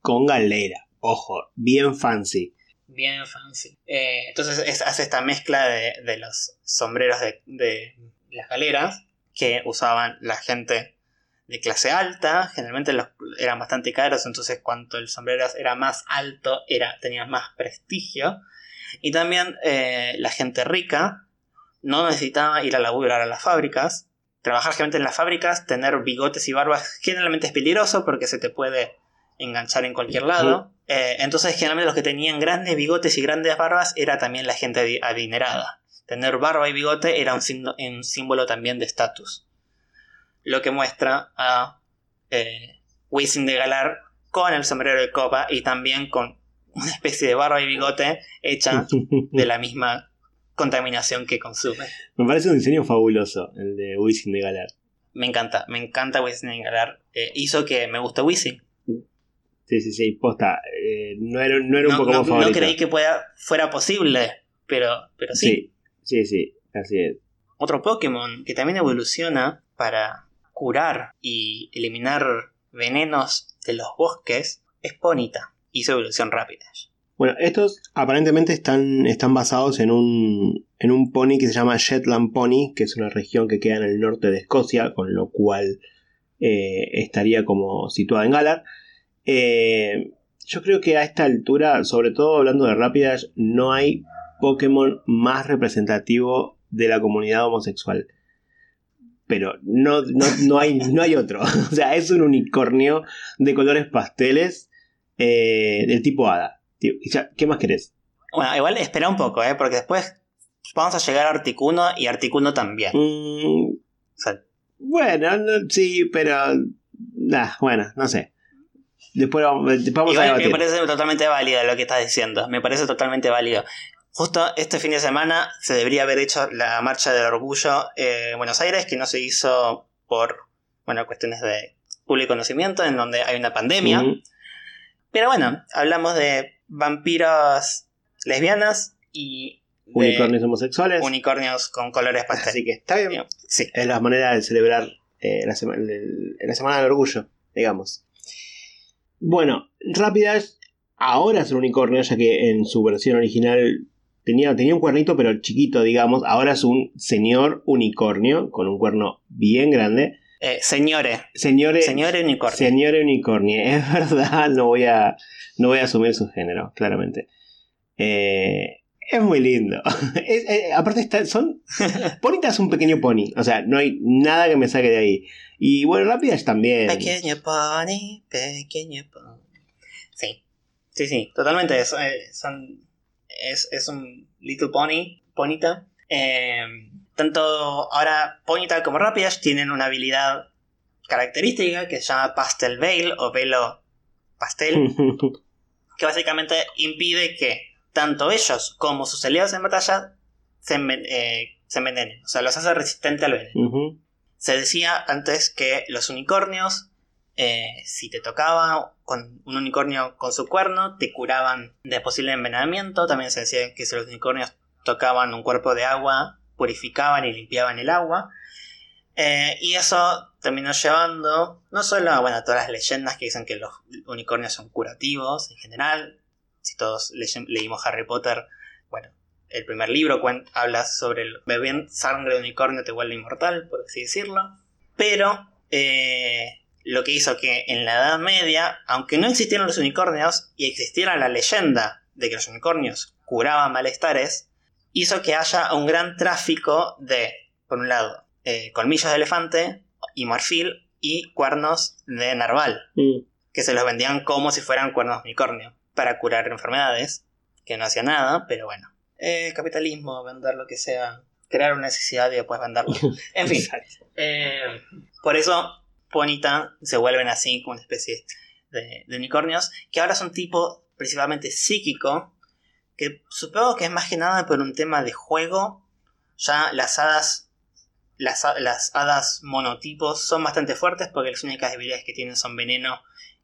con galera. Ojo, bien fancy. Bien fancy. Eh, entonces hace esta mezcla de, los sombreros de, de, las galeras que usaban la gente de clase alta. Generalmente los, eran bastante caros, entonces cuanto el sombrero era más alto, era, tenía más prestigio. Y también eh, la gente rica no necesitaba ir a laburar a las fábricas. Trabajar generalmente en las fábricas, tener bigotes y barbas generalmente es peligroso porque se te puede enganchar en cualquier lado. Eh, entonces generalmente los que tenían grandes bigotes y grandes barbas era también la gente adinerada. Tener barba y bigote era un, un símbolo también de estatus. Lo que muestra a eh, Wisin de Galar con el sombrero de copa y también con una especie de barba y bigote hecha [LAUGHS] de la misma contaminación que consume. Me parece un diseño fabuloso el de Wisin de Galar. Me encanta, me encanta Wisin de Galar. Eh, hizo que me guste Wisin. Sí, sí, sí, posta. Eh, no era, no era un poco más favorito. No creí que pueda, fuera posible, pero, pero sí. Sí, sí, sí, así es. Otro Pokémon que también evoluciona para curar y eliminar venenos de los bosques es Ponita y su evolución rápida. Bueno, estos aparentemente están, están basados en un, en un pony que se llama Shetland Pony, que es una región que queda en el norte de Escocia, con lo cual eh, estaría como situada en Galar. Eh, yo creo que a esta altura, sobre todo hablando de rápidas, no hay Pokémon más representativo de la comunidad homosexual. Pero no, no, hay, no hay otro. [LAUGHS] o sea, es un unicornio de colores pasteles eh, del tipo hada. ¿Qué más querés? Bueno, igual espera un poco, ¿eh? porque después vamos a llegar a Articuno y Articuno también. Mm, bueno, sí, pero. bueno, no sé. Después vamos, a Me parece totalmente válido lo que estás diciendo. Me parece totalmente válido. Justo este fin de semana se debería haber hecho la marcha del orgullo en Buenos Aires, que no se hizo por bueno, cuestiones de público conocimiento, en donde hay una pandemia. Pero bueno, hablamos de vampiros lesbianas y unicornios homosexuales. Unicornios con colores pastel. Así que está bien. Sí. Es la manera de celebrar eh, la, Semana del Orgullo, digamos. Bueno, rápidas. Ahora es un unicornio, ya que en su versión original tenía, tenía un cuernito, pero chiquito, digamos. Ahora es un señor unicornio con un cuerno bien grande. Eh, señores. Señores. Señores unicornio. Señores unicornio. [LAUGHS] Es verdad, no voy a, no voy a asumir su género, claramente. Eh, es muy lindo. [LAUGHS] Eh, aparte, está, son. [LAUGHS] Ponita es un pequeño pony. O sea, no hay nada que me saque de ahí. Y bueno, rápidas también. Pequeño pony, pequeño pony. Sí. Sí, sí, totalmente. Es, son, es, es un little pony, ponita. Eh, tanto ahora Ponyta como Rapidash tienen una habilidad característica que se llama Pastel Veil o velo pastel, [LAUGHS] que básicamente impide que tanto ellos como sus aliados en batalla se, eh, envenenen, o sea, los hace resistentes al veneno. Se decía antes que los unicornios, eh, si te tocaba con un unicornio con su cuerno, te curaban de posible envenenamiento. También se decía que si los unicornios tocaban un cuerpo de agua, purificaban y limpiaban el agua. Eh, y eso terminó llevando no solo a bueno, todas las leyendas que dicen que los unicornios son curativos en general. Si todos leímos Harry Potter, bueno, el primer libro habla sobre el beber sangre de unicornio te vuelve inmortal, por así decirlo. Pero eh, lo que hizo que en la Edad Media, aunque no existieran los unicornios y existiera la leyenda de que los unicornios curaban malestares, hizo que haya un gran tráfico de, por un lado, eh, colmillos de elefante y marfil y cuernos de narval, mm. que se los vendían como si fueran cuernos de unicornio, para curar enfermedades, que no hacía nada, pero bueno. Eh, capitalismo, vender lo que sea, crear una necesidad y después venderlo. [LAUGHS] En fin. Eh, por eso Se vuelven así como una especie de, de unicornios, que ahora son tipo principalmente psíquico, que supongo que es más que nada por un tema de juego. Ya las hadas, las, las hadas monotipos son bastante fuertes porque las únicas debilidades que tienen son veneno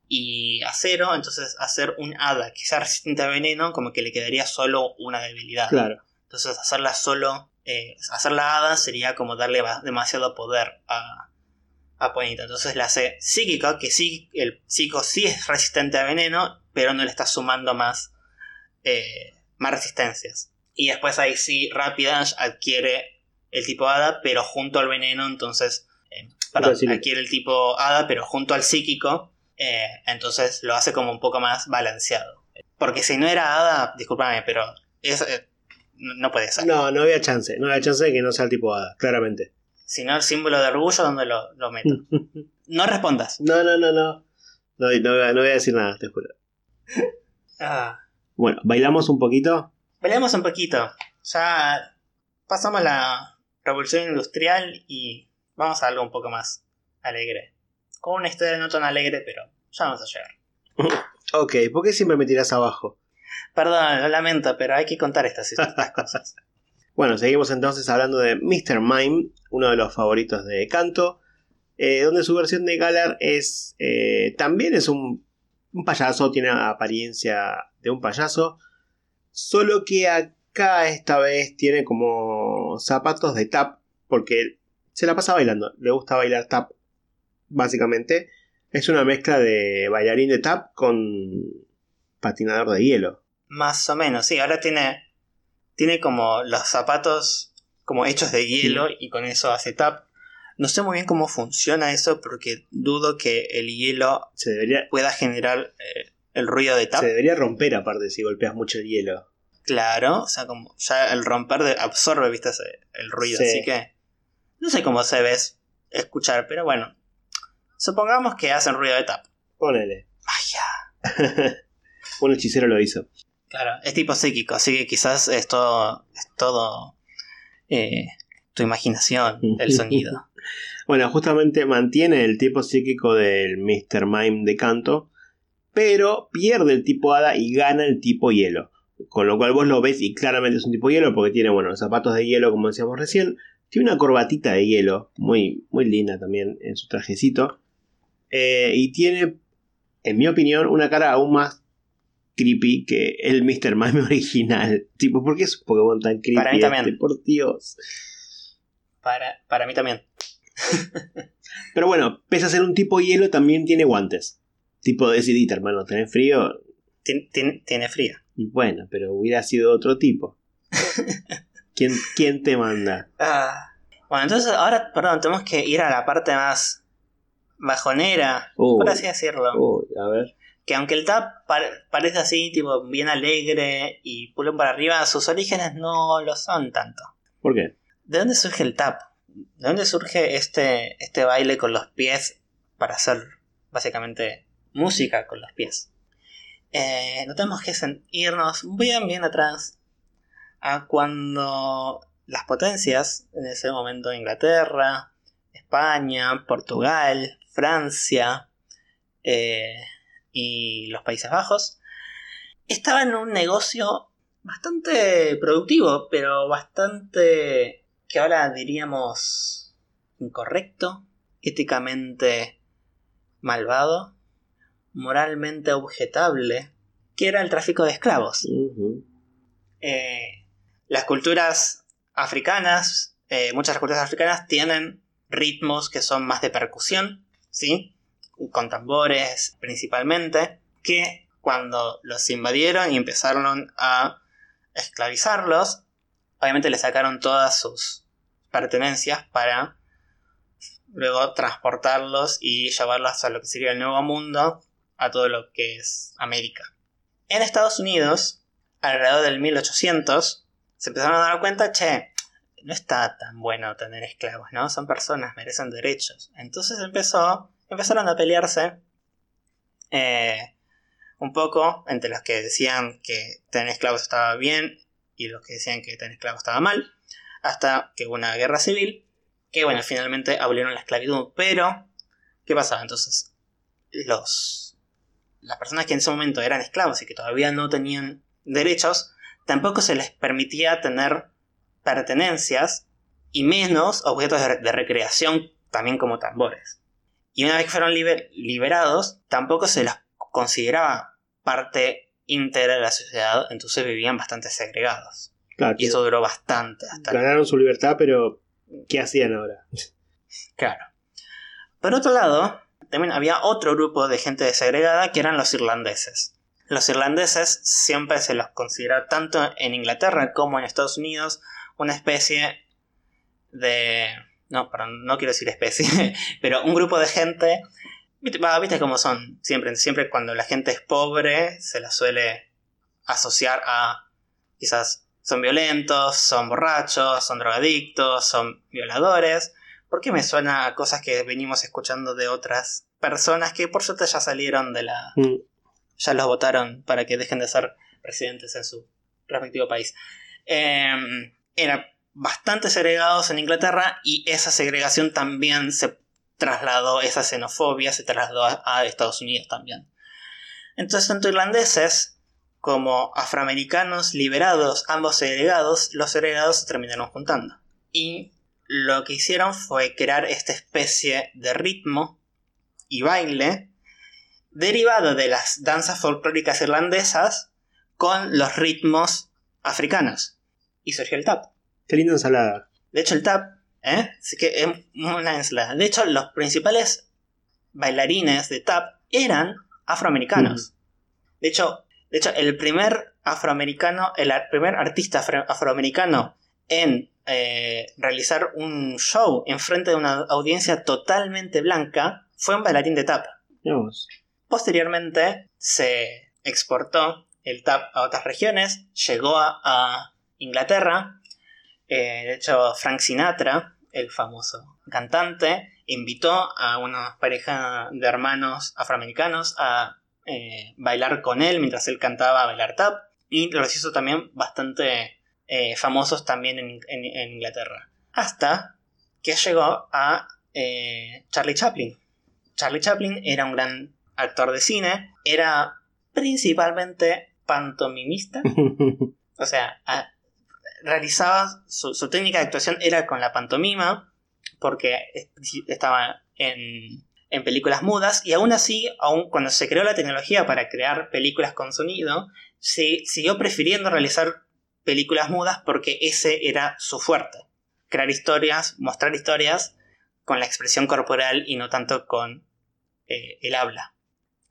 y acero. Entonces hacer un hada que sea resistente a veneno como que le quedaría solo una debilidad. Claro. Entonces hacerla solo, eh, hacerla hada sería como darle demasiado poder a, a Ponita. Entonces la hace psíquica, que sí, el psíquico sí es resistente a veneno, pero no le está sumando más, eh, más resistencias. Y después ahí sí, rápida adquiere el tipo hada, pero junto al veneno, entonces... Eh, perdón, adquiere el tipo hada, pero junto al psíquico, eh, entonces lo hace como un poco más balanceado. Porque si no era hada, discúlpame, pero es, no puede ser. No, no había chance, no había chance de que no sea el tipo hada, claramente. Si no, el símbolo de orgullo, ¿dónde lo, lo meto? [LAUGHS] no respondas. No, no, no, no. No, no, voy a decir nada, te juro. [LAUGHS] Ah. Bueno, ¿bailamos un poquito? Bailamos un poquito. Ya pasamos la revolución industrial y vamos a algo un poco más alegre. Con una historia no tan alegre, pero ya vamos a llegar. [LAUGHS] ok, ¿por qué siempre me tiras abajo? Perdón, lo lamento, pero hay que contar estas, estas cosas. Bueno, seguimos entonces hablando de Mr. Mime, uno de los favoritos de Canto, eh, donde su versión de Galar es eh, también es un, payaso, tiene apariencia de un payaso, solo que acá esta vez tiene como zapatos de tap, porque se la pasa bailando, le gusta bailar tap, básicamente. Es una mezcla de bailarín de tap con patinador de hielo. Más o menos, sí, ahora tiene tiene como los zapatos como hechos de hielo y con eso hace tap. No sé muy bien cómo funciona eso porque dudo que el hielo se debería, pueda generar eh, el ruido de tap. Se debería romper aparte si golpeas mucho el hielo. Claro, o sea, como ya el romper de, absorbe, viste, el ruido. Así que no sé cómo se ve escuchar, pero bueno. Supongamos que hacen ruido de tap. Ponele. Vaya. [LAUGHS] Un hechicero lo hizo. Claro, es tipo psíquico, así que quizás es todo, es todo eh, tu imaginación, el sonido. [LAUGHS] bueno, justamente mantiene el tipo psíquico del Mr. Mime de canto, pero pierde el tipo hada y gana el tipo hielo. Con lo cual vos lo ves y claramente es un tipo hielo porque tiene, bueno, zapatos de hielo como decíamos recién. Tiene una corbatita de hielo, muy, muy linda también en su trajecito. Eh, y tiene, en mi opinión, una cara aún más creepy que el Mr. Mime [LAUGHS] original. Tipo, ¿por qué es un Pokémon tan creepy? Para mí también. Este? Por Dios. Para, para mí también. [LAUGHS] pero bueno, pese a ser un tipo hielo, también tiene guantes. Tipo decidita, hermano. ¿Tenés frío? tiene frío. Bueno, pero hubiera sido otro tipo. [LAUGHS] ¿Quién, ¿Quién, te manda? Ah. bueno, entonces ahora, perdón, tenemos que ir a la parte más bajonera, por así decirlo. a ver que aunque el tap parece así, tipo, bien alegre y pulón para arriba, sus orígenes no lo son tanto. ¿Por qué? ¿De dónde surge el tap? ¿De dónde surge este, este baile con los pies para hacer básicamente música con los pies? Eh, no tenemos que irnos bien, bien atrás a cuando las potencias, en ese momento Inglaterra, España, Portugal, Francia, eh, y los Países Bajos, estaba en un negocio bastante productivo, pero bastante que ahora diríamos incorrecto, éticamente malvado, moralmente objetable, que era el tráfico de esclavos. Eh, las culturas africanas, eh, muchas culturas africanas tienen ritmos que son más de percusión, ¿sí? Con tambores principalmente, que cuando los invadieron y empezaron a esclavizarlos, obviamente le sacaron todas sus pertenencias para luego transportarlos y llevarlos a lo que sería el nuevo mundo, a todo lo que es América. En Estados Unidos, alrededor del 1800, se empezaron a dar cuenta, che, no está tan bueno tener esclavos, ¿no? Son personas, merecen derechos. Entonces empezó empezaron a pelearse eh, un poco entre los que decían que tener esclavos estaba bien y los que decían que tener esclavos estaba mal, hasta que hubo una guerra civil, que bueno, finalmente abolieron la esclavitud, pero ¿Qué pasaba? Entonces, los, las personas que en ese momento eran esclavos y que todavía no tenían derechos, tampoco se les permitía tener pertenencias y menos objetos de, recreación, también como tambores. Y una vez que fueron liberados, tampoco se los consideraba parte íntegra de la sociedad, entonces vivían bastante segregados. y eso duró bastante. Ganaron su libertad, pero ¿qué hacían ahora? Claro. Por otro lado, también había otro grupo de gente desegregada que eran los irlandeses. Los irlandeses siempre se los considera tanto en Inglaterra como en Estados Unidos una especie de... No, perdón, no quiero decir especie, [LAUGHS] pero un grupo de gente... Viste cómo son, siempre, siempre cuando la gente es pobre se la suele asociar a quizás son violentos, son borrachos, son drogadictos, son violadores. ¿Por qué me suena a cosas que venimos escuchando de otras personas que por suerte ya salieron de la... Mm. ya los votaron para que dejen de ser presidentes en su respectivo país? Eh, eran bastante segregados en Inglaterra y esa segregación también se trasladó, esa xenofobia se trasladó a, Estados Unidos también. Entonces, tanto irlandeses como afroamericanos liberados, ambos segregados, los segregados se terminaron juntando. Y lo que hicieron fue crear esta especie de ritmo y baile derivado de las danzas folclóricas irlandesas con los ritmos africanos. Y surgió el tap. Qué linda ensalada. De hecho, el tap, ¿eh? Sí que es una ensalada. De hecho, los principales bailarines de tap eran afroamericanos. De hecho, de hecho, el primer afroamericano, el primer artista afroamericano en eh, realizar un show en frente de una audiencia totalmente blanca fue un bailarín de tap. Posteriormente se exportó el tap a otras regiones, llegó a, Inglaterra. Eh, de hecho, Frank Sinatra, el famoso cantante, invitó a una pareja de hermanos afroamericanos a eh, bailar con él mientras él cantaba a bailar tap. Y los hizo también bastante eh, famosos también en, Inglaterra. Hasta que llegó a Charlie Chaplin. Charlie Chaplin era un gran actor de cine, era principalmente pantomimista, [LAUGHS] o sea, realizaba su, técnica de actuación era con la pantomima, porque estaba en, en películas mudas, y aún así, aún cuando se creó la tecnología para crear películas con sonido, se siguió prefiriendo realizar películas mudas porque ese era su fuerte. Crear historias, mostrar historias con la expresión corporal y no tanto con eh, el habla.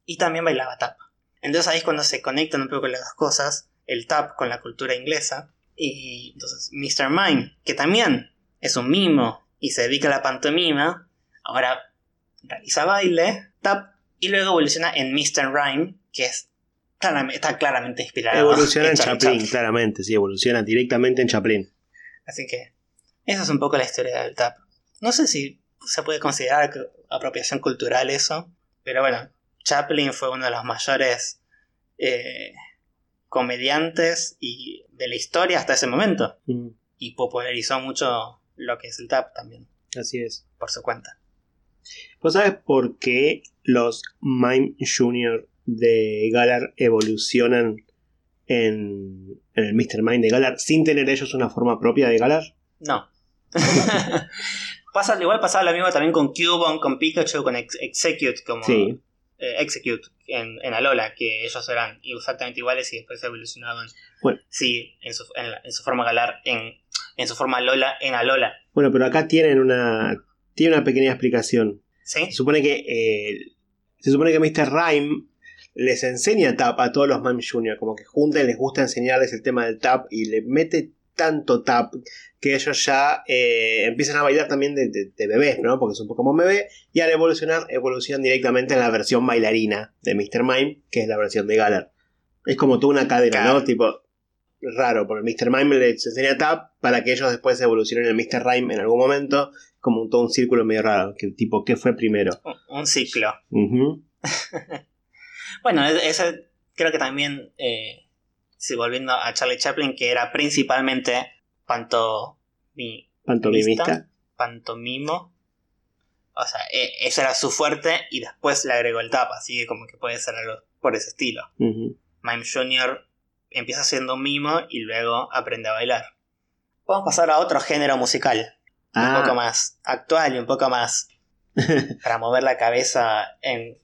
Y también bailaba tap. Entonces ahí es cuando se conectan un poco las dos cosas, el tap con la cultura inglesa. Y entonces Mr. Mime, que también es un mimo y se dedica a la pantomima, ahora realiza baile, tap, y luego evoluciona en Mr. Rhyme, que es está claramente inspirado. Evoluciona en, Chaplin, claramente, sí, evoluciona directamente en Chaplin. Así que, esa es un poco la historia del tap. No sé si se puede considerar apropiación cultural eso, pero bueno, Chaplin fue uno de los mayores eh, comediantes y de la historia hasta ese momento. Mm. Y popularizó mucho lo que es el tap también. Así es. Por su cuenta. ¿Vos sabes por qué los Mime Junior de Galar evolucionan en, el Mr. Mind de Galar sin tener ellos una forma propia de Galar? No. [LAUGHS] Pasa, igual pasaba lo mismo también con Cubone, con Pikachu, con Execute, como eh, Execute en, en, Alola, que ellos eran exactamente iguales y después evolucionaban. Bueno. Sí, en su, en, su forma Galar, en, en su forma Alola, en Alola. Bueno, pero acá tienen una, tiene una pequeña explicación. ¿Sí? Se supone que eh, se supone que Mr. Rhyme les enseña tap a todos los Mime Junior, como que juntan, les gusta enseñarles el tema del tap y le mete tanto tap que ellos ya eh, empiezan a bailar también de, bebés, ¿no? Porque son un Pokémon bebé y al evolucionar, evolucionan directamente en la versión bailarina de Mr. Mime, que es la versión de Galar. Es como toda una cadena, ¿no? Tipo, raro, porque Mr. Mime les enseña tap para que ellos después evolucionen en Mr. Rhyme en algún momento, como todo un círculo medio raro, que tipo, ¿qué fue primero? Un, ciclo. [LAUGHS] Bueno, ese creo que también, eh, si volviendo a Charlie Chaplin, que era principalmente panto, pantomimista, pantomimo. O sea, e- esa era su fuerte y después le agregó el tap, así que como que puede ser algo por ese estilo. Ujú. Mime Jr. empieza siendo un mimo y luego aprende a bailar. Vamos a pasar a otro género musical, un Ah, poco más actual y un poco más [LAUGHS] para mover la cabeza en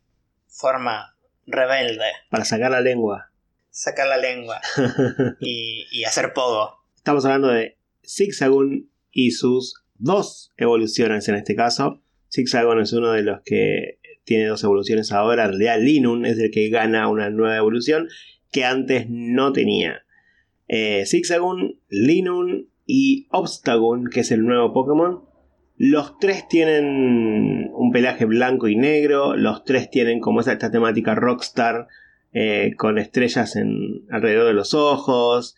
forma rebelde, para sacar la lengua. Sacar la lengua [LAUGHS] y, y hacer pogo. Estamos hablando de Zigzagoon y sus dos evoluciones en este caso. Zigzagoon es uno de los que tiene dos evoluciones ahora. En realidad, Linun es el que gana una nueva evolución que antes no tenía. Eh, Zigzagoon, Linun y Obstagoon, que es el nuevo Pokémon. Los tres tienen un pelaje blanco y negro. Los tres tienen como esta, esta temática rockstar eh, con estrellas en, alrededor de los ojos.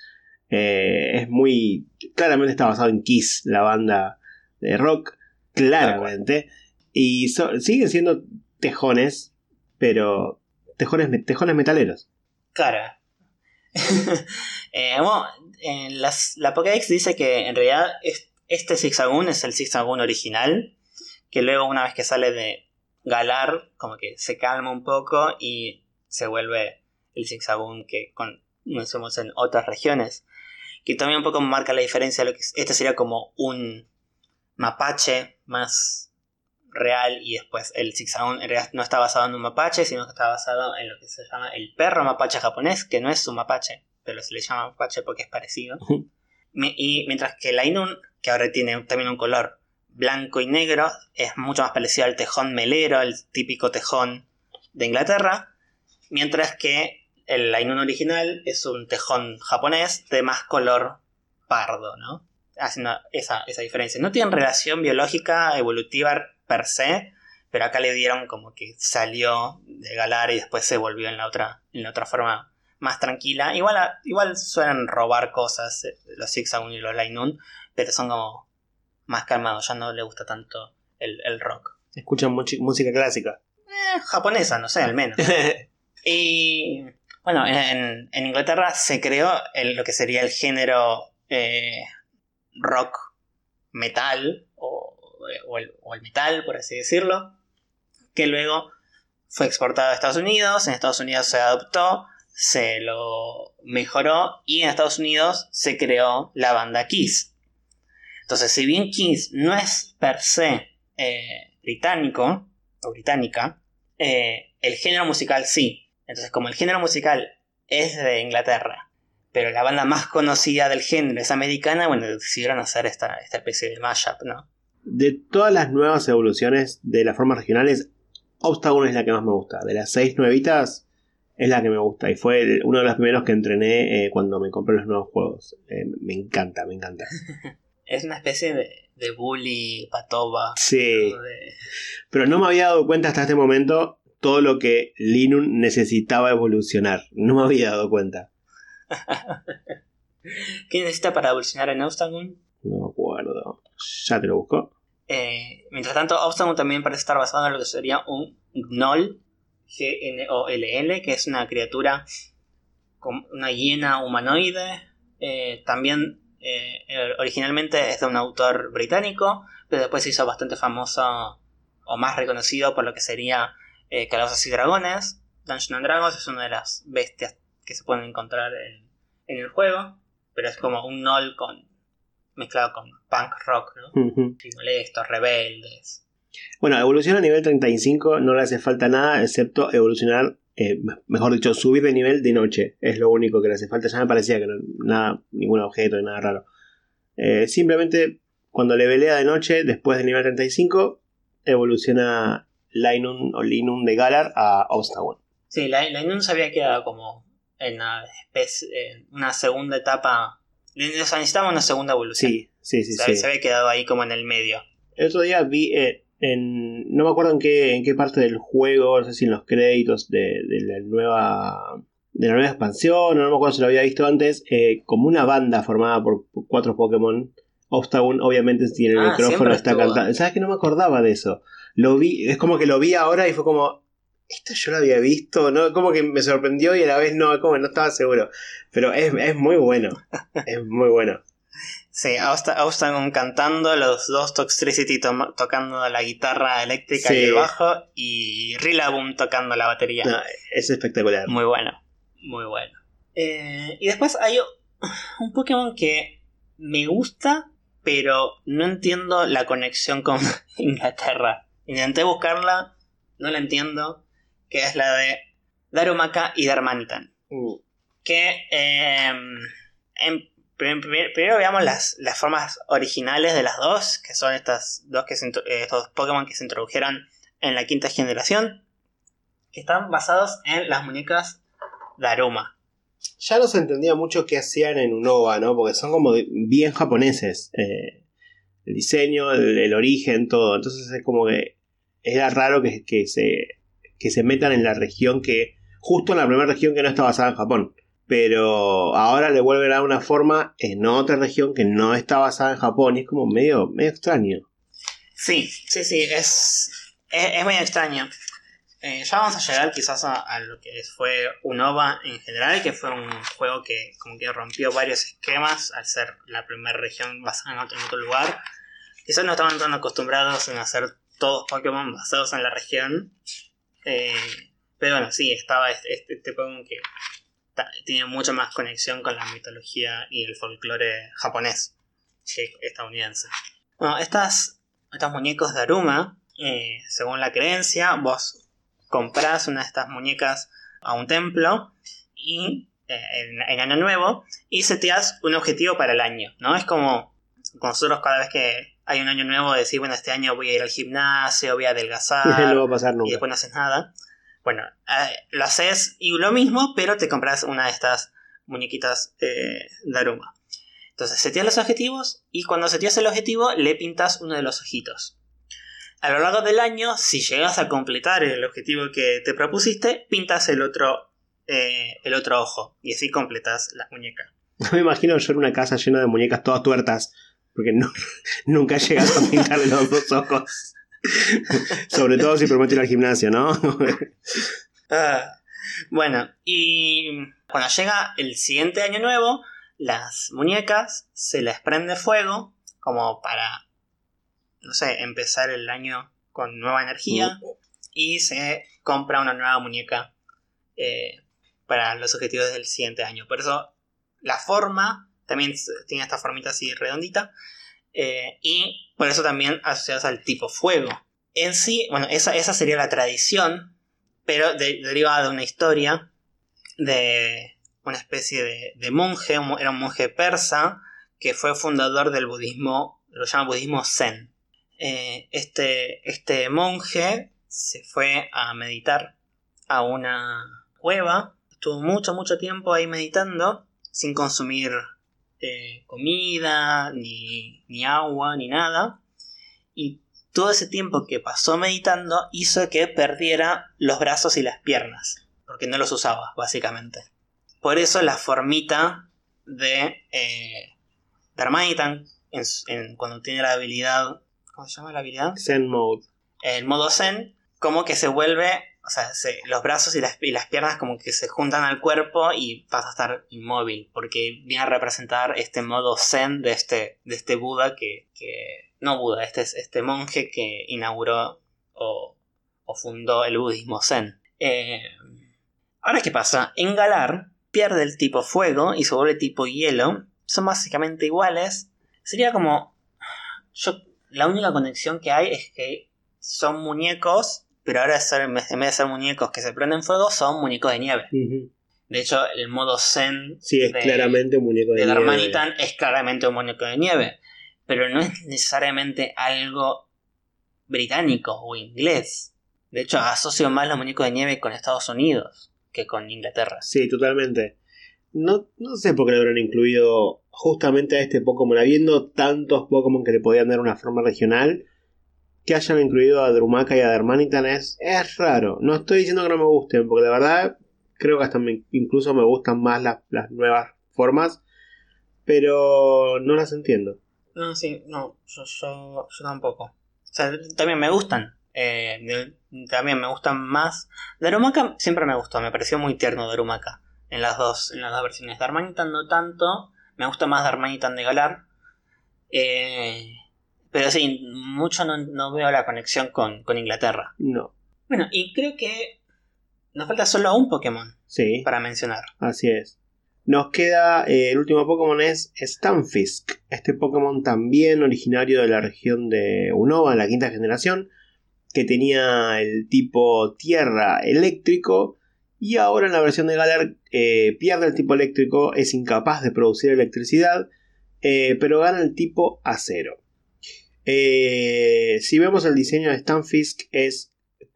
Eh, es muy. Claramente está basado en Kiss, la banda de rock. Claramente. Y siguen siendo tejones, pero tejones, tejones metaleros. Claro. [LAUGHS] Eh, bueno, en la Pokédex dice que en realidad es- este Zigzagoon es el Zigzagoon original, que luego una vez que sale de Galar, como que se calma un poco y se vuelve el Zigzagoon que conocemos en otras regiones. Que también un poco marca la diferencia, lo que es- este sería como un mapache más real y después el Zigzagoon en realidad no está basado en un mapache, sino que está basado en lo que se llama el perro mapache japonés, que no es un mapache, pero se le llama mapache porque es parecido. Y mientras que el Ainun, que ahora tiene también un color blanco y negro, es mucho más parecido al tejón melero, el típico tejón de Inglaterra, mientras que el Ainun original es un tejón japonés de más color pardo, ¿no? Haciendo esa, esa diferencia. No tienen relación biológica, evolutiva per se, pero acá le dieron como que salió de Galar y después se volvió en la otra, en la otra forma más tranquila. Igual, a- igual suelen robar cosas eh, los Zigzagoon y los Lainun, pero son como más calmados, ya no le gusta tanto el, el rock. Escuchan música clásica. Eh, japonesa, no sé, al menos. [LAUGHS] Y bueno, en, en Inglaterra se creó lo que sería el género eh, rock metal o, o el metal, por así decirlo, que luego fue exportado a Estados Unidos, en Estados Unidos se adoptó, se lo mejoró y en Estados Unidos se creó la banda Kiss. Entonces, si bien Kiss no es per se eh, británico o británica, eh, el género musical sí. Entonces, como el género musical es de Inglaterra, pero la banda más conocida del género es americana, bueno, decidieron hacer esta, esta especie de mashup, ¿no? De todas las nuevas evoluciones de las formas regionales, Obstagoon es la que más me gusta. De las seis nuevitas, es la que me gusta. Y fue el- uno de los primeros que entrené eh, cuando me compré los nuevos juegos. Eh, me encanta, me encanta. [LAUGHS] Es una especie de, de bully, patoba. Sí. Pero no me había dado cuenta hasta este momento todo lo que Linun necesitaba evolucionar. No me había dado cuenta. [LAUGHS] ¿Qué necesita para evolucionar en Obstagoon? No me acuerdo. Ya te lo busco. Eh, mientras tanto, Obstagoon también parece estar basado en lo que sería un Gnoll, G-N-O-L-L, que es una criatura con una hiena humanoide. Eh, también eh, originalmente es de un autor británico, pero después se hizo bastante famoso o más reconocido por lo que sería eh, Calabozos y Dragones. Dungeons and Dragons es una de las bestias que se pueden encontrar en, en el juego, pero es como un Gnoll con, mezclado con punk rock, ¿no? Molestos, rebeldes. Bueno, evolución a nivel 35 no le hace falta nada excepto evolucionar, eh, me- mejor dicho, subir de nivel de noche. Es lo único que le hace falta. Ya me parecía que no, nada, ningún objeto, nada raro. Eh, simplemente cuando le velea de noche, después del nivel 35, evoluciona Linun o Linun de Galar a Obstagoon. Sí, Inun se había quedado como en una especie, en una segunda etapa. O sea, necesitaba una segunda evolución. Sí, sí, sí, se, sí. se había quedado ahí como en el medio. El otro día vi eh, en. No me acuerdo en qué, en qué parte del juego, no sé si en los créditos de, de la nueva. De la nueva expansión, no me acuerdo si lo había visto antes, eh, como una banda formada por cuatro Pokémon. Obstagoon, obviamente, tiene el Ah, micrófono, está cantando. ¿Sabes que no me acordaba de eso? Lo vi, es como que lo vi ahora y fue como. Esto yo lo había visto, ¿no? Como que me sorprendió y a la vez no, como no estaba seguro. Pero es, es muy bueno. Es muy bueno. Sí, Austin cantando, los dos Toxtricity tocando la guitarra eléctrica y el bajo, y Rillaboom tocando la batería. es espectacular. Muy bueno, muy bueno. Eh, y después hay un Pokémon que me gusta, pero no entiendo la conexión con [LAUGHS] Inglaterra. Intenté buscarla, no la entiendo, que es la de Darumaka y Darmanitan. Uh. Que em, primero, veamos las, las, formas originales de las dos, que son estas dos que estos Pokémon que se introdujeron en la quinta generación, que están basados en las muñecas Daruma ya no se entendía mucho qué hacían en Unova, ¿no? Porque son como bien japoneses. Eh, el diseño, el, origen, todo. Entonces es como que era raro que, se, que se metan en la región que... Justo en la primera región que no está basada en Japón. Pero ahora le vuelven a dar una forma en otra región que no está basada en Japón. Y es como medio, medio extraño. Sí, sí, sí, es, es, es medio extraño. Eh, ya vamos a llegar quizás a, lo que fue Unova en general, que fue un juego que como que rompió varios esquemas al ser la primera región basada en otro, lugar. Quizás no estaban tan acostumbrados en hacer todos Pokémon basados en la región. Eh, pero bueno, sí, estaba este, este, Pokémon que tiene mucha más conexión con la mitología y el folclore japonés que estadounidense. Bueno, estas, estos muñecos de Aruma, eh, según la creencia, vos compras una de estas muñecas a un templo y eh, en, año nuevo y seteas un objetivo para el año, ¿no? Es como nosotros cada vez que hay un año nuevo decir, bueno, este año voy a ir al gimnasio, voy a [LAUGHS] adelgazar y después no haces nada. Bueno, eh, lo haces y lo mismo, pero te compras una de estas muñequitas eh, de Aruma. Entonces seteas los objetivos y cuando seteas el objetivo le pintas uno de los ojitos a lo largo del año, si llegas a completar el objetivo que te propusiste, pintas el otro, eh, el otro ojo y así completas la muñeca. [LAUGHS] Me imagino yo en una casa llena de muñecas todas tuertas, porque no, [LAUGHS] nunca llegas a pintar los dos ojos. [LAUGHS] Sobre todo si prometo ir al gimnasio, ¿no? [LAUGHS] Ah, bueno, y cuando llega el siguiente año nuevo, las muñecas se les prende fuego como para no sé, empezar el año con nueva energía y se compra una nueva muñeca eh, para los objetivos del siguiente año. Por eso la forma también tiene esta formita así redondita eh, y por eso también asociados al tipo fuego. En sí, bueno, esa, esa sería la tradición, pero derivada de una historia de una especie de, de monje, era un monje persa que fue fundador del budismo, lo llama budismo zen. Eh, este, este monje se fue a meditar a una cueva. Estuvo mucho, mucho tiempo ahí meditando sin consumir eh, comida, ni, ni agua, ni nada. Y todo ese tiempo que pasó meditando hizo que perdiera los brazos y las piernas, porque no los usaba, básicamente. Por eso la formita de eh, cuando tiene la habilidad ¿Cómo se llama la habilidad? Zen Mode. El modo Zen, como que se vuelve. O sea, los brazos y las, piernas como que se juntan al cuerpo y pasa a estar inmóvil. Porque viene a representar este modo Zen de este, de este Buda que, No Buda, este es este monje que inauguró o, fundó el budismo Zen. Eh, ahora, ¿qué pasa? En Galar pierde el tipo fuego y se vuelve tipo hielo. Son básicamente iguales. Sería como. Yo la única conexión que hay es que son muñecos, pero ahora en vez de ser muñecos que se prenden fuego, son muñecos de nieve. De hecho, el modo Zen sí, es claramente un muñeco de, de nieve. es claramente un muñeco de nieve. Pero no es necesariamente algo británico o inglés. De hecho, asocio más los muñecos de nieve con Estados Unidos que con Inglaterra. Sí, totalmente. No, no sé por qué lo habrán incluido justamente a este Pokémon, habiendo tantos Pokémon que le podían dar una forma regional, que hayan incluido a Drumaka y a Darmanitan es, es raro. No estoy diciendo que no me gusten, porque de verdad creo que hasta incluso me gustan más las, nuevas formas, pero no las entiendo. No, sí, no, yo, yo, tampoco. O sea, también me gustan. Eh, también me gustan más. Darumaka siempre me gustó, me pareció muy tierno Darumaka en las dos, en las dos versiones. Darmanitan no tanto, me gusta más Darmanitan de Galar, Eh, pero sí, mucho no, veo la conexión con, Inglaterra. No. Bueno, y creo que nos falta solo un Pokémon sí. para mencionar. Así es. Nos queda, eh, el último Pokémon es Stunfisk. Este Pokémon también originario de la región de Unova, la quinta generación, que tenía el tipo tierra eléctrico y ahora en la versión de Galar eh, pierde el tipo eléctrico, es incapaz de producir electricidad, eh, pero gana el tipo acero. Si vemos el diseño de Stunfisk es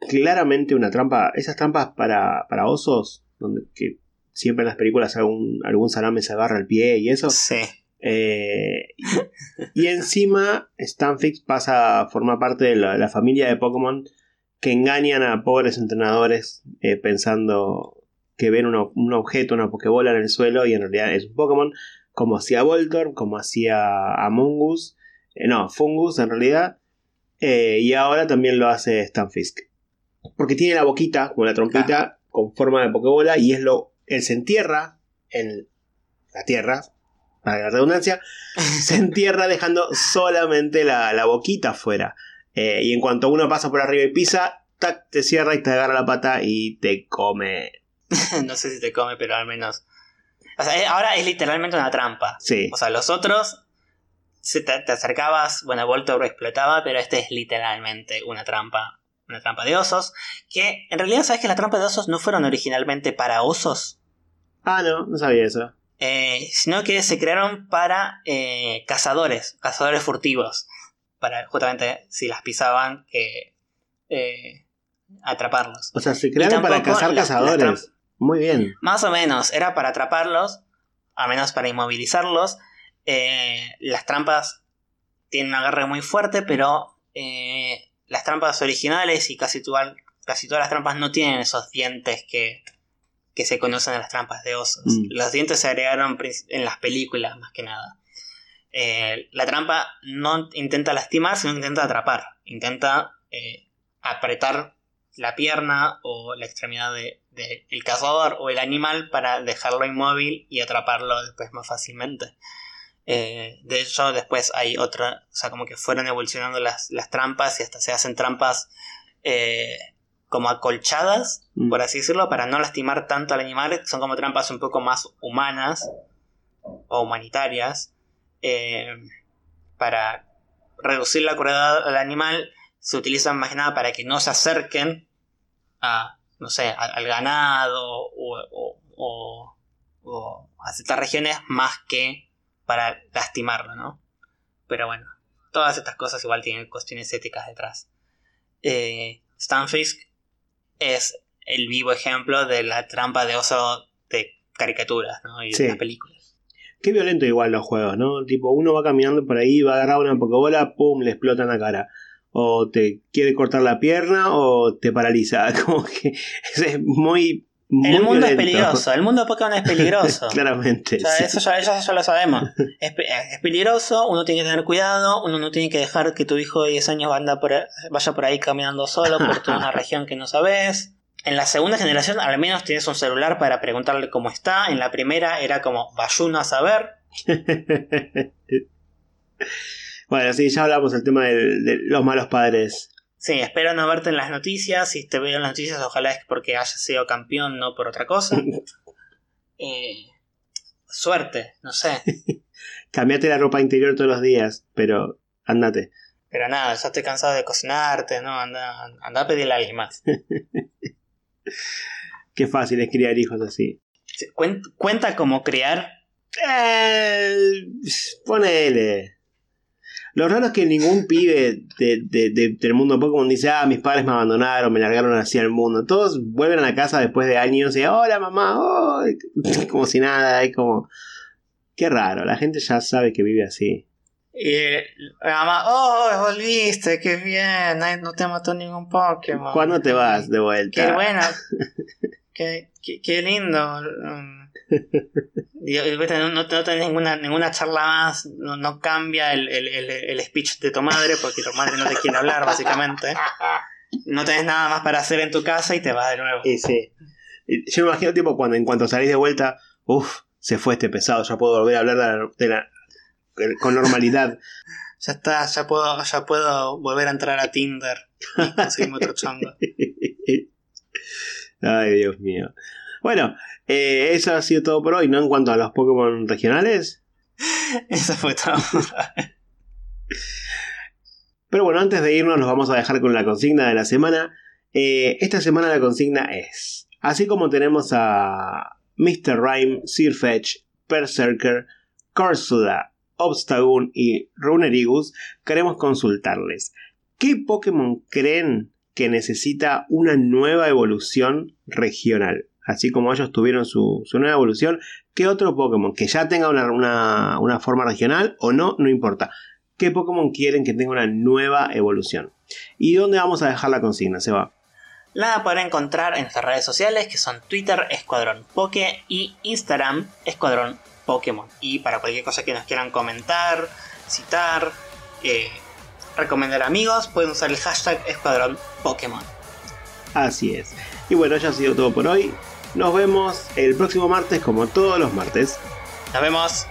claramente una trampa, esas trampas para, para osos, donde que siempre en las películas algún, algún salame se agarra el pie y eso. Sí. Eh, y, encima Stanfix pasa a formar parte de la, familia de Pokémon que engañan a pobres entrenadores eh, pensando que ven un objeto, una Pokébola en el suelo y en realidad es un Pokémon, como hacía Voltorb, como hacía Amungus, eh, no, Fungus en realidad, y ahora también lo hace Stanfisk. Porque tiene la boquita, como la trompita, con forma de Pokébola y es lo él se entierra en la tierra, para la redundancia, [LAUGHS] se entierra dejando solamente la, boquita afuera. Eh, y en cuanto uno pasa por arriba y pisa, tac, te cierra y te agarra la pata y te come. [LAUGHS] no sé si te come, pero al menos. O sea, eh, ahora es literalmente una trampa. Sí. O sea, los otros te, te, acercabas, bueno, Voltor explotaba, pero este es literalmente una trampa. Una trampa de osos. Que en realidad, ¿sabes que las trampas de osos no fueron originalmente para osos? Ah, no, no sabía eso. Eh, sino que se crearon para eh, cazadores, cazadores furtivos. Para justamente, si las pisaban, que eh, atraparlos. O sea, se crearon para cazar cazadores. Muy bien. Más o menos, era para atraparlos, a menos para inmovilizarlos. Las trampas tienen un agarre muy fuerte, pero las trampas originales y casi, casi todas las trampas no tienen esos dientes que, que se conocen a las trampas de osos. Mm. Los dientes se agregaron en las películas más que nada. Eh, la trampa no intenta lastimar, sino intenta atrapar. Intenta eh, apretar la pierna o la extremidad del de, cazador o el animal para dejarlo inmóvil y atraparlo después más fácilmente. Eh, de hecho, después hay otra, o sea, como que fueron evolucionando las, las trampas y hasta se hacen trampas como acolchadas, mm. por así decirlo, para no lastimar tanto al animal. Son como trampas un poco más humanas o humanitarias. Eh, para reducir la crueldad al animal se utilizan más que nada para que no se acerquen a, no sé, al ganado o, o, a ciertas regiones más que para lastimarlo, ¿no? Pero bueno, todas estas cosas igual tienen cuestiones éticas detrás. Eh, Stanfisk es el vivo ejemplo de la trampa de oso de caricaturas ¿no? y de las películas. Qué violento igual los juegos, ¿no? Tipo, uno va caminando por ahí, va a agarrar una pokebola, pum, le explota en la cara. O te quiere cortar la pierna o te paraliza. [LAUGHS] Como que [LAUGHS] es muy el mundo es peligroso, el mundo de Pokémon es peligroso. [LAUGHS] Claramente. Eso, ya, lo sabemos. Es, peligroso, uno tiene que tener cuidado, uno no tiene que dejar que tu hijo de 10 años vaya por ahí caminando solo por toda una [LAUGHS] región que no sabes. En la segunda generación al menos tienes un celular para preguntarle cómo está. En la primera era como vayuno a saber. [LAUGHS] bueno, sí, ya hablamos del tema de los malos padres Sí, espero no verte en las noticias. Si te veo en las noticias, ojalá es porque hayas sido campeón, no por otra cosa. [LAUGHS] Eh, suerte, no sé. [LAUGHS] Cambiate la ropa interior todos los días, pero andate. Pero nada, ya estoy cansado de cocinarte, ¿no? Anda, anda a pedirle a alguien más. [LAUGHS] Qué fácil es criar hijos así. ¿Cuenta como criar? Eh, ponele. Lo raro es que ningún pibe del mundo Pokémon dice, ah, mis padres me abandonaron, me largaron así al mundo. Todos vuelven a la casa después de años y, hola mamá, [LAUGHS] como si nada, es como... Qué raro, la gente ya sabe que vive así. Y la mamá, oh, volviste, qué bien, no te mató ningún Pokémon. ¿Cuándo te vas de vuelta? [LAUGHS] Qué bueno, qué, qué lindo. No, no, tenés ninguna, ninguna charla más, no, cambia el, speech de tu madre porque tu madre no te quiere hablar, básicamente. No tenés nada más para hacer en tu casa y te vas de nuevo. Y sí. Yo me imagino, tipo, cuando en cuanto salís de vuelta, uff, se fue este pesado, ya puedo volver a hablar de la, con normalidad. [LAUGHS] ya está, ya puedo, ya puedo volver a entrar a Tinder y conseguirme otro chongo. [LAUGHS] Ay, Dios mío. Bueno, eh, eso ha sido todo por hoy, ¿no? En cuanto a los Pokémon regionales. [LAUGHS] Eso fue todo. Pero bueno, antes de irnos, nos vamos a dejar con la consigna de la semana. Eh, esta semana la consigna es: así como tenemos a Mr. Rhyme, Sirfetch, Berserker, Corsuda, Obstagoon y Runerigus, queremos consultarles. ¿Qué Pokémon creen que necesita una nueva evolución regional? Así como ellos tuvieron su, nueva evolución, ¿qué otro Pokémon que ya tenga una, una forma regional o no? No importa qué Pokémon quieren que tenga una nueva evolución. ¿Y dónde vamos a dejar la consigna, Seba? La podrán encontrar en nuestras redes sociales que son Twitter Escuadrón Poke y Instagram Escuadrón Pokémon. Y para cualquier cosa que nos quieran comentar, citar, eh, recomendar amigos, pueden usar el hashtag Escuadrón Pokémon. Así es. Y bueno, ya ha sido todo por hoy. Nos vemos el próximo martes como todos los martes. Nos vemos.